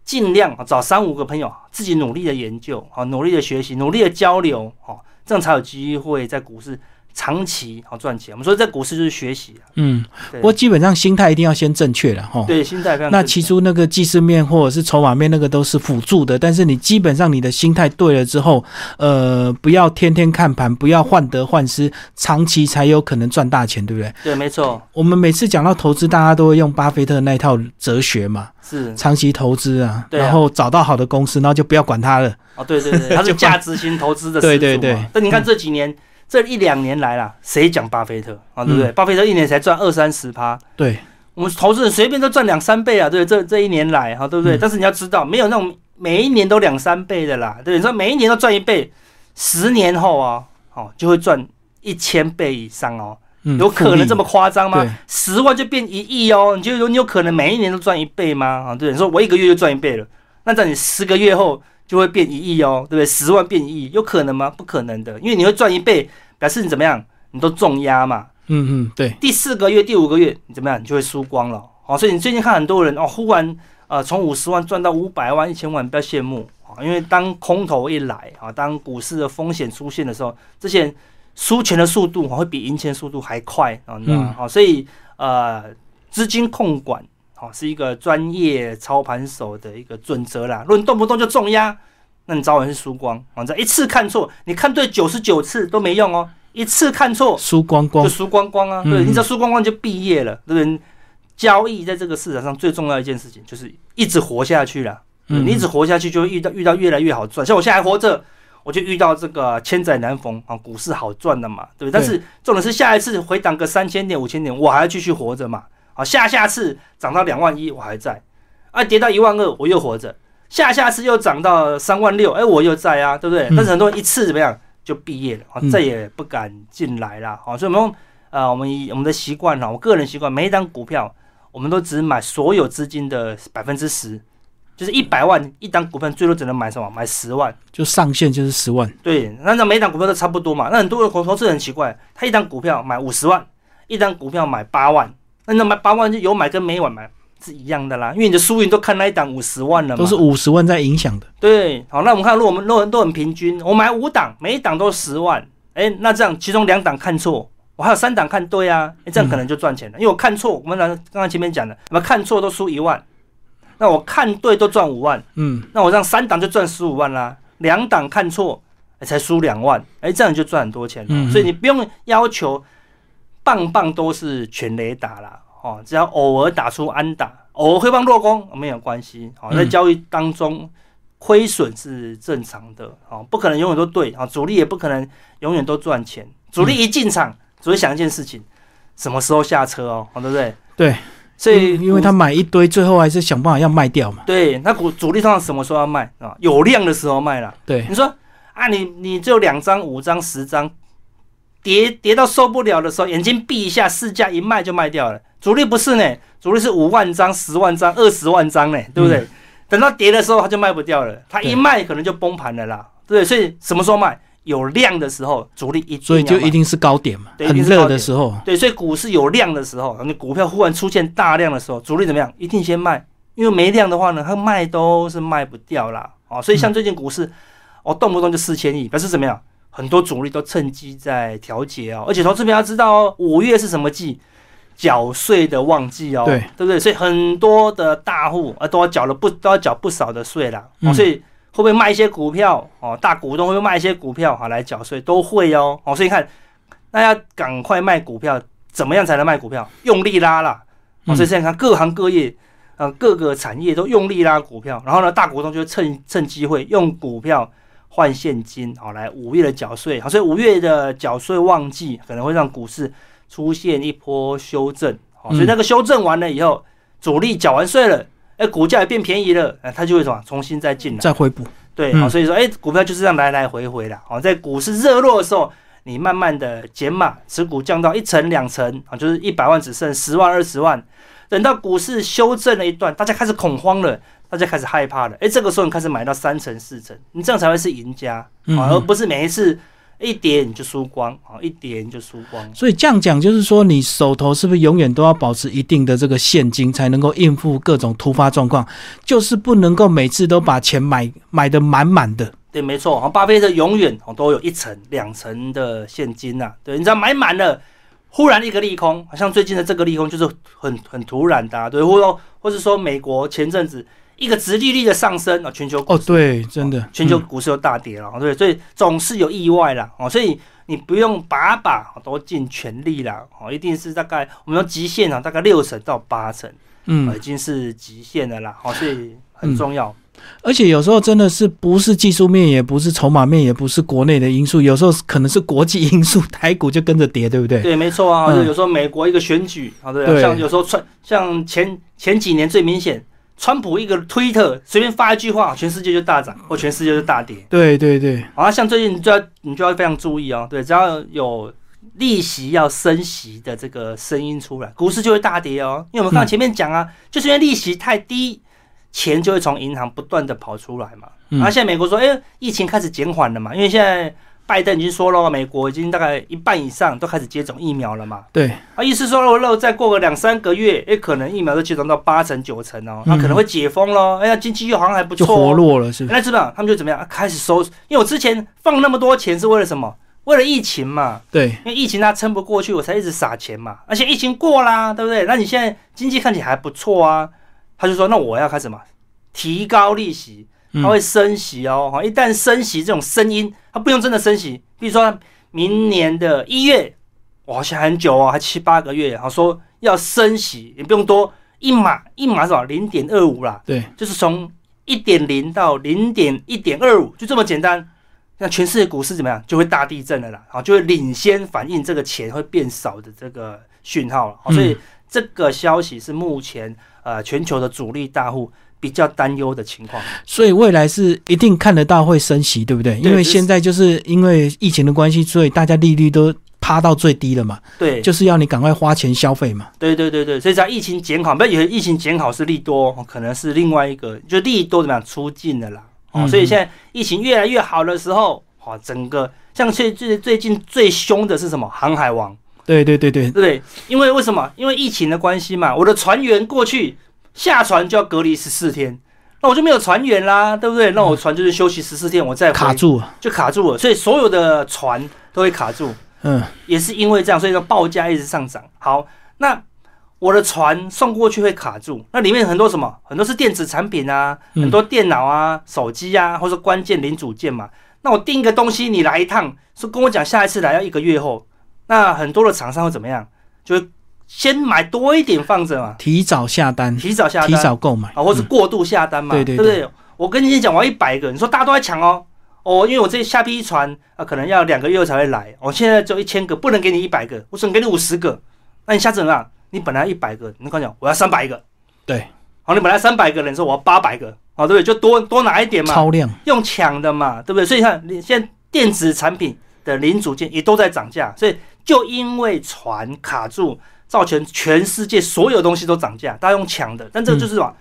尽量啊找三五个朋友，自己努力的研究，好，努力的学习，努力的交流，好，这样才有机会在股市长期好赚钱。我们说在股市就是学习啊，嗯，不过基本上心态一定要先正确了哈。对，心态非常那其实那个技术面或者是筹码面那个都是辅助的，但是你基本上你的心态对了之后，呃，不要天天看盘，不要患得患失，长期才有可能赚大钱，对不对？对，没错，我们每次讲到投资，大家都会用巴菲特那一套哲学嘛，是长期投资啊，啊然后找到好的公司，然后就不要管它了。哦，对对对，它是价值型投资的 *laughs* 对对对但你看这几年。这一两年来啦，谁讲巴菲特啊？对不对？巴菲特一年才赚二三十趴，对，我们投资人随便都赚两三倍啊，对，这这一年来哈，对不对？嗯但是你要知道，没有那种每一年都两三倍的啦，对，你说每一年都赚一倍，十年后啊，哦，就会赚一千倍以上哦，嗯，有可能这么夸张吗？十万就变一亿哦，你觉得有你有可能每一年都赚一倍吗？啊，对，你说我一个月就赚一倍了，那在你十个月后就会变一亿哦，对不对？十万变一亿，有可能吗？不可能的，因为你会赚一倍，表示你怎么样？你都重压嘛，嗯嗯，对，第四个月、第五个月，你怎么样？你就会输光了。好、所以你最近看很多人哦，忽然呃从五十万赚到五百万、一千万，不要羡慕啊、因为当空头一来啊，当股市的风险出现的时候，这些人输钱的速度、啊、会比赢钱速度还快啊，你知道吗？好、所以呃，资金控管好、是一个专业操盘手的一个准则啦。如果你动不动就重压，那你早晚是输光反正一次看错，你看对九十九次都没用哦，一次看错输光光就，输光光啊！嗯对，你只要输光光就毕业了，对不对？交易在这个市场上最重要的一件事情就是一直活下去了。嗯你一直活下去，就会遇到遇到越来越好赚。像我现在还活着，我就遇到这个千载难逢啊，股市好赚的嘛，对不对？但是重点是下一次回档个三千点、五千点，我还要继续活着嘛。好，下下次涨到两万一，我还在；啊，跌到一万二，我又活着。下下次又涨到三万六，哎，我又在啊，对不对？嗯但是很多人一次怎么样就毕业了，再也不敢进来了。好，所以我们用呃，我们以我们的习惯哈，我个人习惯，每一张股票我们都只买所有资金的百分之十，就是一百万一档股票，最多只能买什么？买十万。就上限就是十万，对，那那每一档股票都差不多嘛。那很多的投资人很奇怪，他一档股票买五十万，一档股票买八万，那那买八万就有买跟没买买是一样的啦，因为你的输赢都看那一档五十万了嘛。都是五十万在影响的。对，好，那我们看，如果我们都很都很平均，我买五档，每一档都十万，哎，那这样其中两档看错，我还有三档看对啊，哎，这样可能就赚钱了，因为我看错，我们刚刚刚前面讲的，我们看错都输一万，那我看对都赚五万，嗯，那我让三档就赚十五万啦，两档看错，哎才输两万，哎，这样就赚很多钱了。嗯。所以你不用要求棒棒都是全雷打啦，哦，只要偶尔打出安打，偶尔会帮落攻没有关系。哦、在嗯交易当中亏损是正常的，哦，不可能永远都对，啊、主力也不可能永远都赚钱。主力一进场，只会想一件事情，什么时候下车哦，哦对不对？对，所以因为他买一堆，最后还是想办法要卖掉嘛。对那股主力通常什么时候要卖啊？有量的时候卖了。对，你说啊，你你只有两张、五张、十张，跌跌到受不了的时候，眼睛闭一下，市价一卖就卖掉了。主力不是呢，主力是五万张、十万张、二十万张呢，对不对？等到跌的时候，它就卖不掉了，它一卖可能就崩盘了啦，对不对？所以什么时候卖？有量的时候，主力一定所以就一定是高点嘛，很热的时候。对，所以股市有量的时候，你股票忽然出现大量的时候，主力怎么样？一定先卖，因为没量的话呢，它卖都是卖不掉啦。哦，所以像最近股市，哦，动不动就四千亿，表示怎么样？很多主力都趁机在调节哦，而且投资朋友要知道哦，五月是什么季？缴税的旺季哦，对对不对？所以很多的大户啊都要缴了不都要缴不少的税啦。哦，嗯所以会不会卖一些股票？哦，大股东会不会卖一些股票好来缴税？都会哦。哦，所以你看，那要赶快卖股票，怎么样才能卖股票？用力拉啦！哦，嗯所以现在看各行各业，呃，各个产业都用力拉股票，然后呢，大股东就会趁趁机会用股票换现金，好来五月的缴税。好，所以五月的缴税旺季可能会让股市出现一波修正。好，所以嗯那个修正完了以后，主力缴完税了，哎，股价也变便宜了，哎，它就会什么重新再进来。再回补，对，嗯好，所以说，哎、股票就是这样来来回回的。好，在股市热络的时候，你慢慢的减码，持股降到一成两成，啊，就是一百万只剩十万二十万。等到股市修正了一段，大家开始恐慌了，大家开始害怕了，哎、这个时候你开始买到三成四成，你这样才会是赢家，而不是每一次一跌你就输光，啊，一跌你就输光。所以这样讲就是说，你手头是不是永远都要保持一定的这个现金，才能够应付各种突发状况？就是不能够每次都把钱买买的满满的。对，没错，啊，巴菲特永远哦都有一层、两层的现金呐、对，你知道买满了，忽然一个利空，好像最近的这个利空就是很很突然的、啊，对，或者说或者说美国前阵子一个直利率的上升啊，全球哦，对，真的，嗯全球股市又大跌了，对，所以总是有意外啦，哦，所以你不用把把都尽全力啦，哦，一定是大概我们说极限啊，大概六成到八成，嗯已，经是极限的啦，哦，所以很重要。而且有时候真的是不是技术面，也不是筹码面，也不是国内的因素，有时候可能是国际因素，台股就跟着跌，对不对？对，没错啊，有时候美国一个选举啊，对？像有时候川，像前前几年最明显，川普一个推特随便发一句话，全世界就大涨，或全世界就大跌。对对对，啊，像最近你就要你就要非常注意哦，对，只要有利息要升息的这个声音出来，股市就会大跌哦。因为我们刚刚前面讲啊，就是因为利息太低，钱就会从银行不断的跑出来嘛。嗯然后现在美国说，哎、疫情开始减缓了嘛，因为现在拜登已经说了，美国已经大概一半以上都开始接种疫苗了嘛。对，啊，意思说如果再过个两三个月，哎、可能疫苗都接种到八成九成哦，那、嗯可能会解封喽。哎呀，经济又好像还不就错、哦，活络了，是不是？那知道他们就怎么样、啊开始收？因为我之前放那么多钱是为了什么？为了疫情嘛，对，因为疫情它撑不过去，我才一直撒钱嘛。而且疫情过啦，对不对？那你现在经济看起来还不错啊，他就说那我要开始什么？提高利息，嗯它会升息哦。哈、一旦升息这种声音，它不用真的升息，比如说明年的一月，哇，现在很久哦，还七八个月，好说要升息，也不用多，一码一码是吧？零点二五啦，对，就是从一点零到零点一点二五，就这么简单。那全世界股市怎么样？就会大地震了啦，好，就会领先反映这个钱会变少的这个讯号了。好，所以这个消息是目前呃全球的主力大户比较担忧的情况。所以未来是一定看得到会升息，对不对？因为现在就是因为疫情的关系，所以大家利率都趴到最低了嘛。对，就是要你赶快花钱消费嘛。对对对对，所以在疫情减好，不要以为疫情减好是利多，可能是另外一个，就利多怎么样出尽的啦。哦，所以现在疫情越来越好的时候，哦，整个像最最最近最凶的是什么？航海王。对对对对对，因为为什么？因为疫情的关系嘛，我的船员过去下船就要隔离十四天，那我就没有船员啦，对不对？那我船就是休息十四天，我再卡住，就卡住了，所以所有的船都会卡住。嗯，也是因为这样，所以说报价一直上涨。好，那。我的船送过去会卡住，那里面很多什么？很多是电子产品啊，很多电脑啊、手机啊，或者关键零组件嘛。那我订一个东西，你来一趟，说跟我讲下一次来要一个月后，那很多的厂商会怎么样？就会先买多一点放着嘛，提早下单，提早下单，提早购买。啊，或是过度下单嘛，对不对？我跟你讲，我要一百个，你说大家都在抢哦，哦，因为我这下批船啊，可能要两个月才会来，我现在只有一千个，不能给你一百个，我只能给你五十个，那你下次怎么样？你本来一百个，你跟我讲我要三百个，对，好，你本来三百个人说我要八百个，好，对不对？就多多拿一点嘛，超量。用抢的嘛，对不对？所以看你现在电子产品的零组件也都在涨价，所以就因为船卡住，造成全世界所有东西都涨价，大家用抢的，但这个就是什么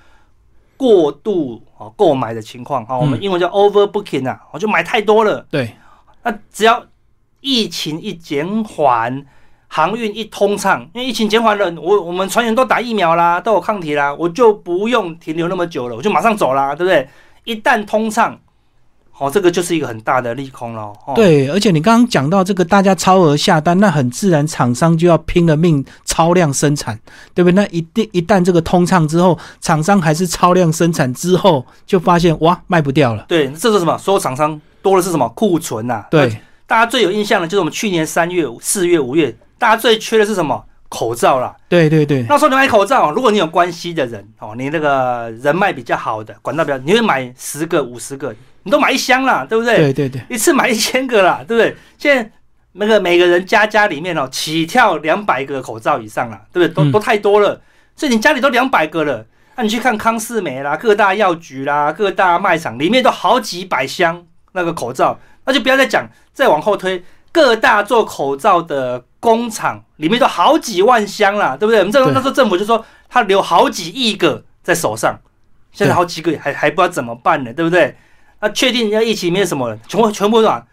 过度啊购买的情况啊，我们英文叫 overbooking 啊，我就买太多了，对，那只要疫情一减缓。航运一通畅，因为疫情减缓了，我我们船员都打疫苗啦，都有抗体啦，我就不用停留那么久了，我就马上走啦，对不对？一旦通畅，哦，这个就是一个很大的利空喽。对，而且你刚刚讲到这个，大家超额下单，那很自然，厂商就要拼了命超量生产，对不对？那一定一旦这个通畅之后，厂商还是超量生产之后，就发现哇，卖不掉了。对，这是什么？所有厂商多的是什么？库存呐。对，大家最有印象的就是我们去年三月、四月、五月。大家最缺的是什么？口罩啦。对对对。那时候你买口罩，如果你有关系的人哦，你那个人脉比较好的，管道比较，你会买十个、五十个，你都买一箱啦，对不对？对对对。一次买一千个啦，对不对？现在那个每个人家家里面哦，起跳两百个口罩以上啦，对不对？都都太多了，所以你家里都两百个了，那你去看康士美啦、各大药局啦、各大卖场里面都好几百箱那个口罩，那就不要再讲，再往后推。各大做口罩的工厂里面都好几万箱啦，对不对？我们这那时候政府就说他留好几亿个在手上，现在好几个还还不知道怎么办呢，对不对？那确定要疫情没有什么，全部全部是吧？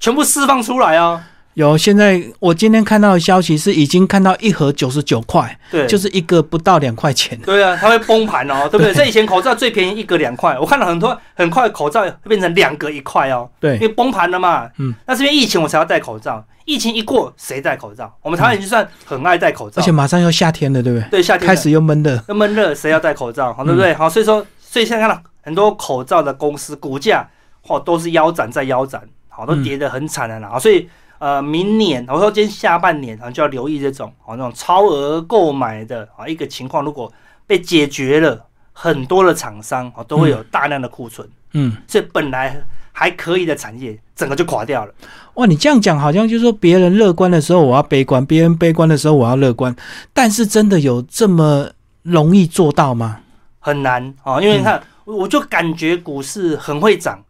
全部释放出来哦。有，现在我今天看到的消息是，已经看到一盒九十九块，对，就是一个不到两块钱。对啊，它会崩盘哦，*laughs* 对不对？在以前口罩最便宜一个两块，我看到很多很快口罩会变成两个一块哦，对，因为崩盘了嘛。嗯，那是因为疫情我才要戴口罩，疫情一过谁戴口罩？我们台湾已经算很爱戴口罩，而且马上要夏天了，对不对？对，夏天开始又闷热，又闷热，谁要戴口罩？好，对不对？好，所以说，所以现在看到很多口罩的公司股价哦都是腰斩再腰斩，好，都跌得很惨的啦，所以。呃，明年我说今天下半年啊，就要留意这种啊那种超额购买的啊一个情况，如果被解决了，很多的厂商啊都会有大量的库存，嗯，所以本来还可以的产业，整个就垮掉了。哇，你这样讲好像就是说别人乐观的时候我要悲观，别人悲观的时候我要乐观，但是真的有这么容易做到吗？很难啊，因为你看，我就感觉股市很会涨。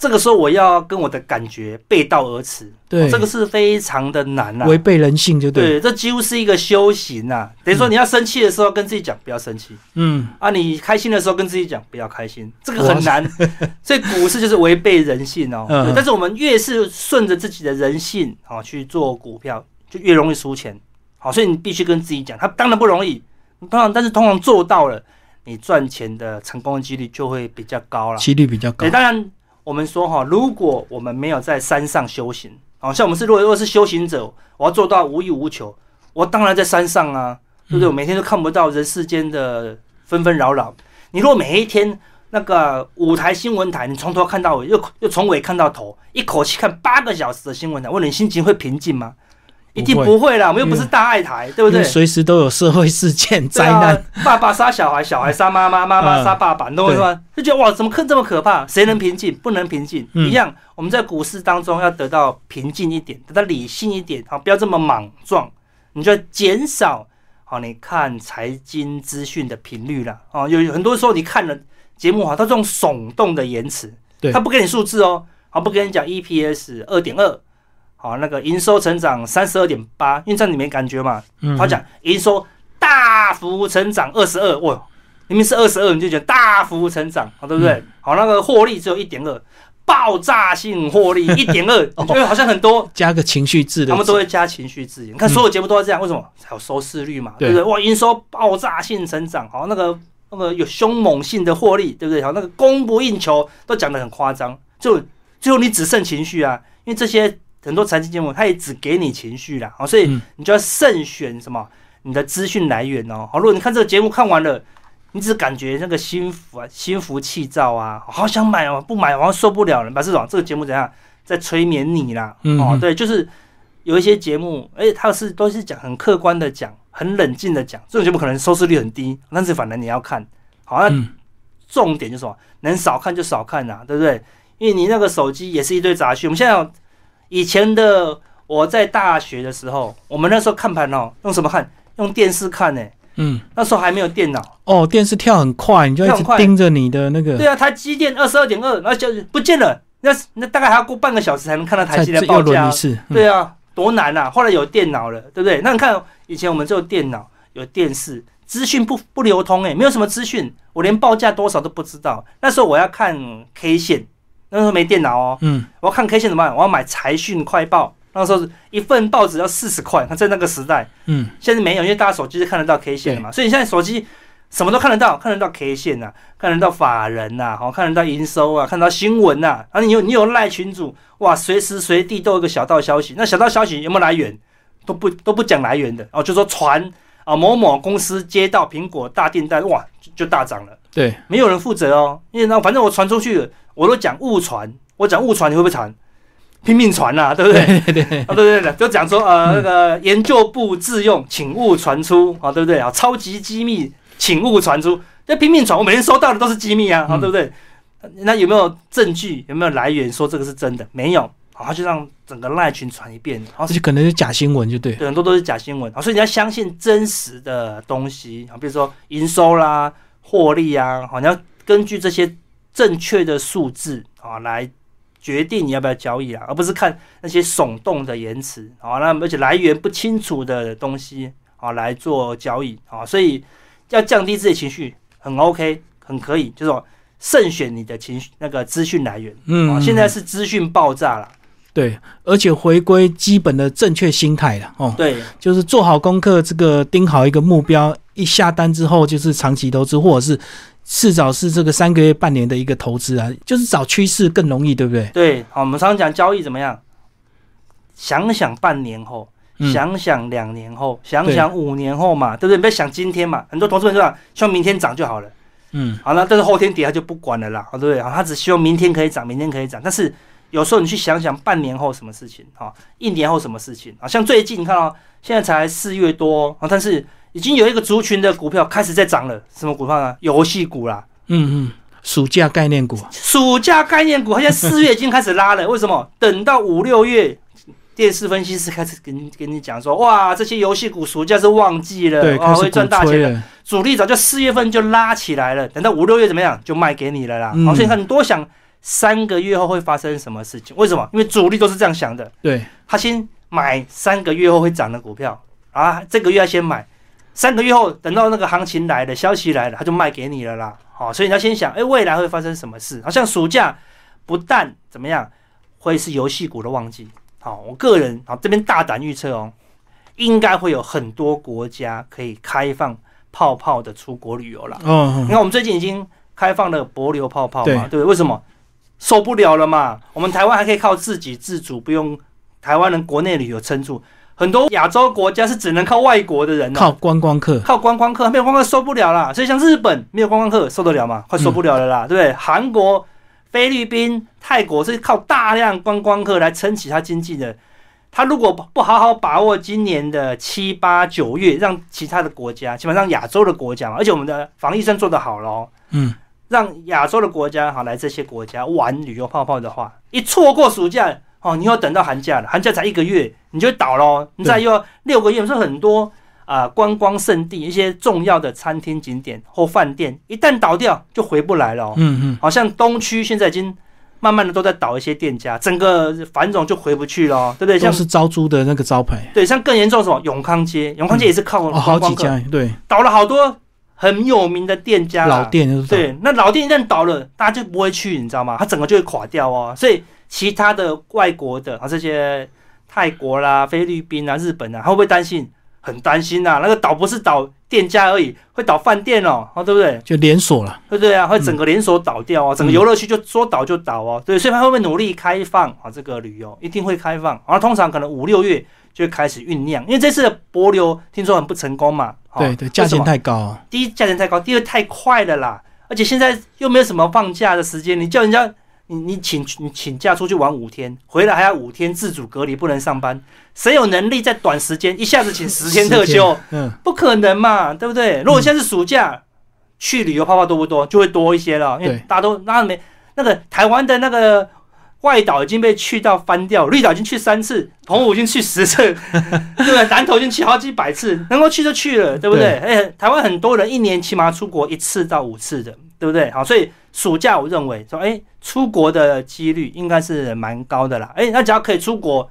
这个时候我要跟我的感觉背道而驰，对，这个是非常的难啊，违背人性就对。对，这几乎是一个修行啊。等于说你要生气的时候跟自己讲不要生气，嗯，啊，你开心的时候跟自己讲不要开心，这个很难。所以股市就是违背人性哦。但是我们越是顺着自己的人性啊去做股票，就越容易输钱。好，所以你必须跟自己讲，它当然不容易，当然，但是通常做到了，你赚钱的成功的几率就会比较高了，几率比较高。对，当然。我们说哈，如果我们没有在山上修行，好，像我们是如果如果是修行者，我要做到无欲无求，我当然在山上啊，对不对？我每天都看不到人世间的纷纷扰扰。你如果每一天那个五台新闻台，你从头看到尾，又又从尾看到头，一口气看八个小时的新闻台，问你心情会平静吗？一定不会啦，我们又不是大爱台，对不对？随时都有社会事件灾难，爸爸杀小孩，小孩杀妈妈，妈妈杀爸爸，你懂我意思吗？就觉得哇，怎么可这么可怕？谁能平静？不能平静。一样，我们在股市当中要得到平静一点，得到理性一点，啊，不要这么莽撞。你就减少好，你看财经资讯的频率了。啊，有很多时候你看了节目哈，他这种耸动的言辞，他不给你数字哦，好，不跟你讲 EPS 二点二。好，那个营收成长三十二点八，因为这样你没感觉嘛？他讲营收大幅成长二十二，哇，明明是二十二，你就觉得大幅成长，好对不对？好，那个获利只有一点二，爆炸性获利 *laughs* 一点二，因为好像很多，加个情绪字的，他们都会加情绪字眼。你看所有节目都要这样，为什么？才有收视率嘛，对不对？哇，营收爆炸性成长，好，那个那个有凶猛性的获利，对不对？好，那个供不应求都讲的很夸张，就最后你只剩情绪啊，因为这些。很多财经节目，它也只给你情绪啦，好，所以你就要慎选什么你的资讯来源哦。好，如果你看这个节目看完了，你只感觉那个心浮啊，心浮气躁啊，好想买哦，不买好像受不了了。把这种这个节目怎样在催眠你啦？哦，对，就是有一些节目，哎，它是都是讲很客观的讲，很冷静的讲，这种节目可能收视率很低，但是反正你要看，好像重点就是什么，能少看就少看呐，对不对？因为你那个手机也是一堆杂讯，我们现在。以前的我在大学的时候，我们那时候看盘哦，用什么看？用电视看呢。嗯，那时候还没有电脑哦，电视跳很快，你就一直盯着你的那个。对啊，台积电二十二点二，然后就不见了。那那大概还要过半个小时才能看到台积电报价。对啊，多难啊！后来有电脑了，对不对？那你看以前我们只有电脑，有电视，资讯不不流通哎，没有什么资讯，我连报价多少都不知道。那时候我要看 K 线。那时候没电脑哦，嗯，我要看 K 线怎么办？我要买财讯快报，那时候一份报纸要四十块。在那个时代，嗯，现在没有，因为大家手机是看得到 K 线的嘛，所以你现在手机什么都看得到，看得到 K 线呐，看得到法人呐，好，看得到营收啊，看到新闻呐，然后你有你有赖群主，哇，随时随地都有个小道消息，那小道消息有没有来源？都不都不讲来源的哦，就说传啊某某公司接到苹果大订单，哇，就大涨了。对，没有人负责哦，因为那反正我传出去了。我都讲误传，我讲误传，你会不会传？拼命传呐，*laughs* 对不对？对对对，啊对对对，就讲说呃那个研究部自用，请勿传出啊，对不对啊？超级机密，请勿传出，这拼命传，我每天收到的都是机密啊，啊对不对？那有没有证据？有没有来源说这个是真的？没有，好，就让整个赖群传一遍，然后这就可能是假新闻，就对，很多都是假新闻啊，所以你要相信真实的东西啊，比如说营收啦、获利啊，好，你要根据这些。正确的数字啊，来决定你要不要交易啊，而不是看那些耸动的言辞啊，那而且来源不清楚的东西啊来做交易啊，所以要降低自己情绪，很 OK，很可以，就是说慎选你的情绪那个资讯来源。嗯，现在是资讯爆炸了，对，而且回归基本的正确心态了哦。对，就是做好功课，这个盯好一个目标，一下单之后就是长期投资，或者是。至少是这个三个月、半年的一个投资啊，就是找趋势更容易，对不对？对，好，我们常常讲交易怎么样？想想半年后，想想两年后，想想五年后嘛，对不对？不要想今天嘛。很多投资人说，希望明天涨就好了。嗯，好了，但是后天跌他就不管了啦，对不对？好，他只希望明天可以涨，明天可以涨。但是有时候你去想想半年后什么事情，哈，一年后什么事情啊？像最近你看哦，现在才四月多啊，但是。已经有一个族群的股票开始在涨了，什么股票呢？游戏股啦，嗯嗯，暑假概念股，暑假概念股，好像四月已经开始拉了。为什么？等到五六月，电视分析师开始跟跟你讲说，哇，这些游戏股暑假是旺季了，对，会赚大钱了。主力早就四月份就拉起来了，等到五六月怎么样，就卖给你了啦。好，所以看你多想三个月后会发生什么事情？为什么？因为主力都是这样想的。对，他先买三个月后会涨的股票啊，这个月要先买。三个月后，等到那个行情来了，消息来了，他就卖给你了啦。好，所以你要先想，哎，未来会发生什么事？好像暑假不但怎么样，会是游戏股的旺季。好，我个人啊这边大胆预测哦，应该会有很多国家可以开放泡泡的出国旅游了。嗯，你看我们最近已经开放了博流泡泡嘛，对不对？为什么受不了了嘛？我们台湾还可以靠自给自足，不用台湾人国内旅游撑住。很多亚洲国家是只能靠外国的人，靠观光客，靠观光客，没有观光客受不了啦。所以像日本没有观光客受得了吗？快受不了了啦，对不对？韩国、菲律宾、泰国是靠大量观光客来撑起它经济的。他如果不好好把握今年的七八九月，让其他的国家，基本上亚洲的国家嘛，而且我们的防疫算做得好喽，嗯，让亚洲的国家好来这些国家玩旅游泡泡的话，一错过暑假哦，你要等到寒假了，寒假才一个月，你就倒喽，你再又要六个月，是很多啊观光胜地一些重要的餐厅景点或饭店，一旦倒掉就回不来了哦，嗯嗯，好像东区现在已经慢慢的都在倒一些店家，整个繁荣就回不去了，对不对？像都是招租的那个招牌，对，像更严重什么永康街，永康街也是靠哦，好几家，对，倒了好多很有名的店家老店对，那老店一旦倒了，大家就不会去，你知道吗？它整个就会垮掉哦。所以其他的外国的啊，这些泰国啦、菲律宾啊、日本啊，他会不会担心？很担心呐、那个倒不是倒店家而已，会倒饭店哦，哦，对不对？就连锁了，对不对啊？会整个连锁倒掉哦，整个游乐区就说倒就倒哦。对，所以他会不会努力开放啊？这个旅游一定会开放，然后通常可能五六月就会开始酝酿，因为这次的博流听说很不成功嘛。哦对对，价钱太高，啊第一价钱太高，第二太快了啦，而且现在又没有什么放假的时间，你叫人家你你请你请假出去玩五天，回来还要五天自主隔离，不能上班，谁有能力在短时间一下子请十天特休？嗯，不可能嘛，对不对？如果现在是暑假，去旅游泡泡多不多？就会多一些了，因为大家都那没那个台湾的那个。外岛已经被去到翻掉，绿岛已经去三次，澎湖已经去十次，*laughs* 对不对？南投已经去好几百次，能够去就去了，对不对？哎、台湾很多人一年起码出国一次到五次的，对不对？好，所以暑假我认为说，哎、出国的几率应该是蛮高的啦。哎、那只要可以出国，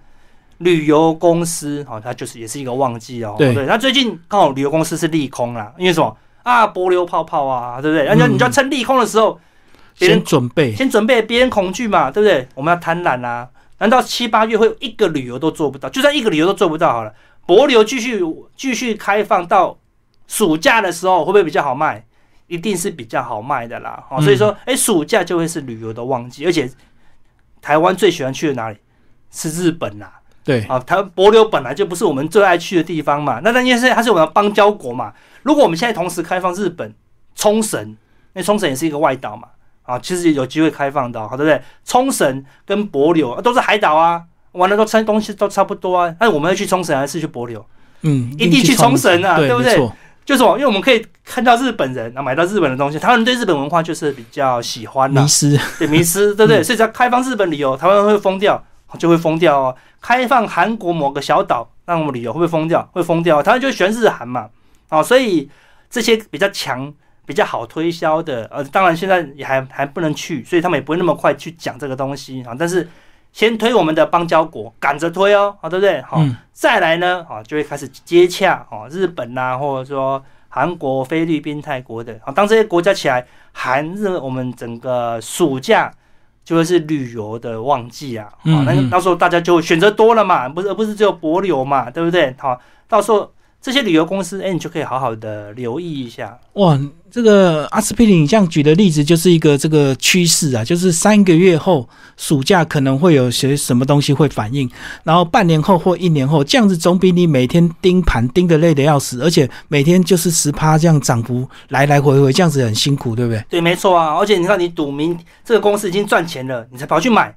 旅游公司哦，它就是也是一个旺季哦。对那最近刚好旅游公司是利空啦，因为什么啊？波流泡泡啊，对不对？那、嗯你就要趁利空的时候，别人先准备，先准备，别人恐惧嘛，对不对？我们要贪婪啊！难道七八月会一个旅游都做不到？就算一个旅游都做不到好了，博流继续继续开放到暑假的时候，会不会比较好卖？一定是比较好卖的啦。哦，嗯所以说，哎、暑假就会是旅游的旺季，而且台湾最喜欢去的哪里？是日本啦。对，啊，台湾帛琉本来就不是我们最爱去的地方嘛，那但因为是它是我们的邦交国嘛。如果我们现在同时开放日本、冲绳，因为冲绳也是一个外岛嘛，啊，其实有机会开放到，好对不对？冲绳跟博流、啊都是海岛啊，玩的都差东西都差不多啊。那我们要去冲绳还是去博流？嗯，一定去冲绳啊对对不对就是什么？因为我们可以看到日本人，然后买到日本的东西，台湾人对日本文化就是比较喜欢啦迷，失，对迷失，对不对？嗯所以只要开放日本旅游，台湾会疯掉，就会疯掉哦。开放韩国某个小岛让我们旅游，会不会疯掉？会疯掉。台湾就喜欢日韩嘛，哦，所以这些比较强、比较好推销的，呃，当然现在也还还不能去，所以他们也不会那么快去讲这个东西啊。但是先推我们的邦交国，赶着推哦，好，对不对？好，嗯，再来呢，啊，就会开始接洽哦，日本呐、或者说韩国、菲律宾、泰国的，好，当这些国家起来，韩日我们整个暑假就会是旅游的旺季啊，好、那到时候大家就选择多了嘛，不是而不是只有博流嘛，对不对？好，到时候这些旅游公司，哎，你就可以好好的留意一下，哇，这个阿司匹林你这样举的例子就是一个这个趋势啊，就是三个月后暑假可能会有些什么东西会反应，然后半年后或一年后，这样子总比你每天盯盘盯的累的要死，而且每天就是十趴这样涨幅来来回回，这样子很辛苦，对不对？对，没错啊，而且你看，你赌明这个公司已经赚钱了，你才跑去买，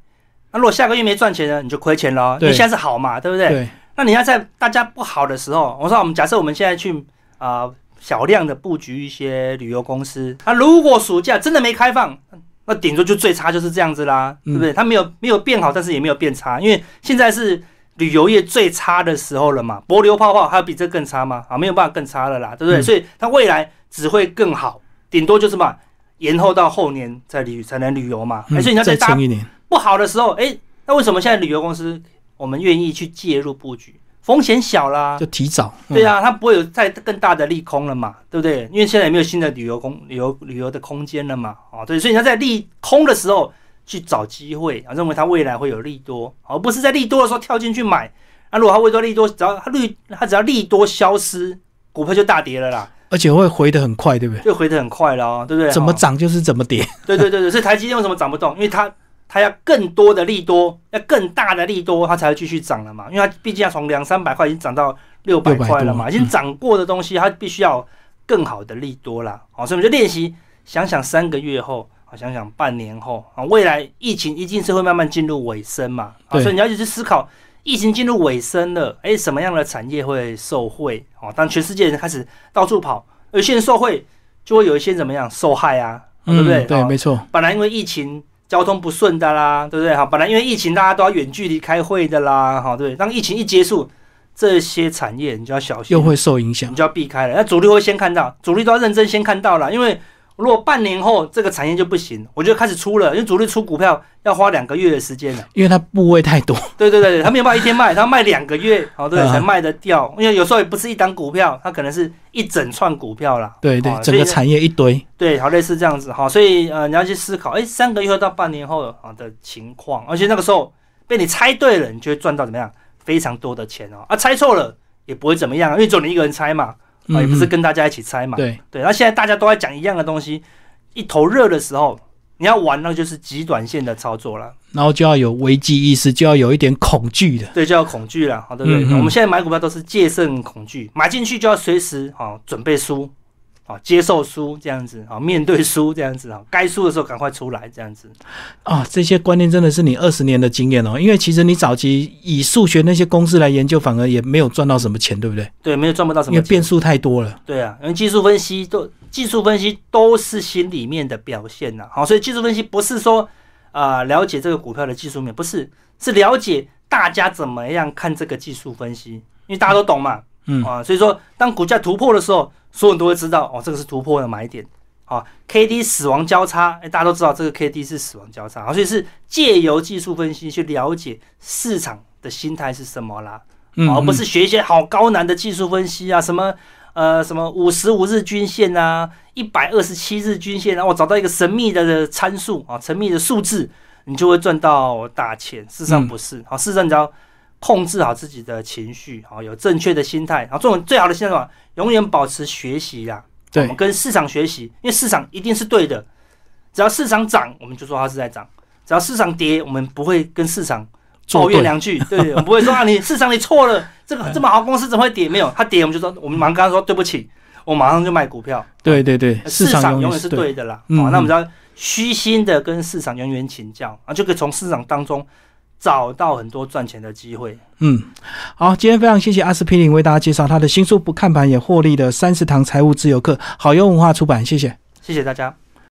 那如果下个月没赚钱呢，你就亏钱了哦，因为对现在是好嘛，对不对？对，那你要在大家不好的时候，我说我们假设我们现在去啊、呃小量的布局一些旅游公司，那如果暑假真的没开放，那顶多就最差就是这样子啦，嗯对不对？它没有没有变好，但是也没有变差，因为现在是旅游业最差的时候了嘛，博流泡泡还有比这更差吗？啊，没有办法更差了啦，对不对？嗯所以它未来只会更好，顶多就是嘛。延后到后年再旅才能旅游嘛，哎嗯所以你要在大再撑一年，不好的时候，哎、那为什么现在旅游公司我们愿意去介入布局？风险小啦就，提早。嗯对，啊，它不会有再更大的利空了嘛，对不对？因为现在也没有新的旅游空旅游旅游的空间了嘛，哦，对，所以你要在利空的时候去找机会啊，认为它未来会有利多，而不是在利多的时候跳进去买。那、如果它未多利多，只要它利它只要利多消失，股票就大跌了啦，而且会回得很快，对不对？就回得很快了哦，对不对？哦怎么涨就是怎么跌。*laughs* 对对对对，所以台积电为什么涨不动？因为它它要更多的利多，要更大的利多，它才会继续涨了嘛。因为它毕竟要从两三百块已经涨到六百块了嘛，已经涨过的东西，它必须要更好的利多啦。好，所以我们就练习，想想三个月后，啊想想半年后啊，未来疫情一定是会慢慢进入尾声嘛。啊，所以你要一直去思考疫情进入尾声了，哎，什么样的产业会受惠？哦，当全世界人开始到处跑，有些人受惠，就会有一些怎么样受害啊？对不对？对，没错。本来因为疫情交通不顺的啦，对不对？哈，本来因为疫情大家都要远距离开会的啦，哈，对。当疫情一结束，这些产业你就要小心，又会受影响，你就要避开了。那主力会先看到，主力都要认真先看到了，因为。如果半年后这个产业就不行，我就开始出了，因为主力出股票要花两个月的时间了，因为它部位太多。对对对，他没有办法一天卖，他卖两个月，好对才卖得掉。因为有时候也不是一档股票，它可能是一整串股票啦。对对，整个产业一堆。对，好类似这样子哈，所以呃你要去思考，哎，三个月后到半年后啊的情况，而且那个时候被你猜对了，你就会赚到怎么样非常多的钱哦。啊，猜错了也不会怎么样，因为只有你一个人猜嘛。啊，也不是跟大家一起猜嘛。对对，那现在大家都在讲一样的东西，一头热的时候，你要玩那就是极短线的操作了。然后就要有危机意识，就要有一点恐惧的。对，就要恐惧了，好对不对？我们现在买股票都是戒慎恐惧，买进去就要随时好准备输。啊，接受输这样子啊，面对输这样子啊，该输的时候赶快出来这样子啊，这些观念真的是你二十年的经验哦。因为其实你早期以数学那些公式来研究，反而也没有赚到什么钱，对不对？对，没有赚不到什么，因为变数太多了。对啊，因为技术分析都技术分析都是心里面的表现呐。好，所以技术分析不是说啊了解这个股票的技术面，不是，是了解大家怎么样看这个技术分析，因为大家都懂嘛。嗯啊，所以说当股价突破的时候。所有人都会知道哦，这个是突破的买点。好，K D 死亡交叉，哎，大家都知道这个 K D 是死亡交叉，所以是借由技术分析去了解市场的心态是什么啦，而不是学一些好高难的技术分析啊，什么呃什么五十五日均线啊，一百二十七日均线，然后找到一个神秘的参数啊，神秘的数字，你就会赚到大钱。事实上不是，好，事实上只要。控制好自己的情绪，好有正确的心态，然后这种最好的心态嘛，永远保持学习呀。对，我们跟市场学习，因为市场一定是对的。只要市场涨，我们就说它是在涨；只要市场跌，我们不会跟市场抱怨两句。对，我们不会说啊，你 *laughs* 市场你错了，这个这么好公司怎么会跌？没有，它跌我们就说，我们马上跟他说对不起，我马上就卖股票。对对对，市场永远是对的啦。好，那我们要虚心的跟市场永远请教啊，就可以从市场当中。找到很多赚钱的机会。嗯，好，今天非常谢谢阿司匹林为大家介绍他的新书《不看盘也获利的三十堂财务自由课》，好优文化出版，谢谢，谢谢大家。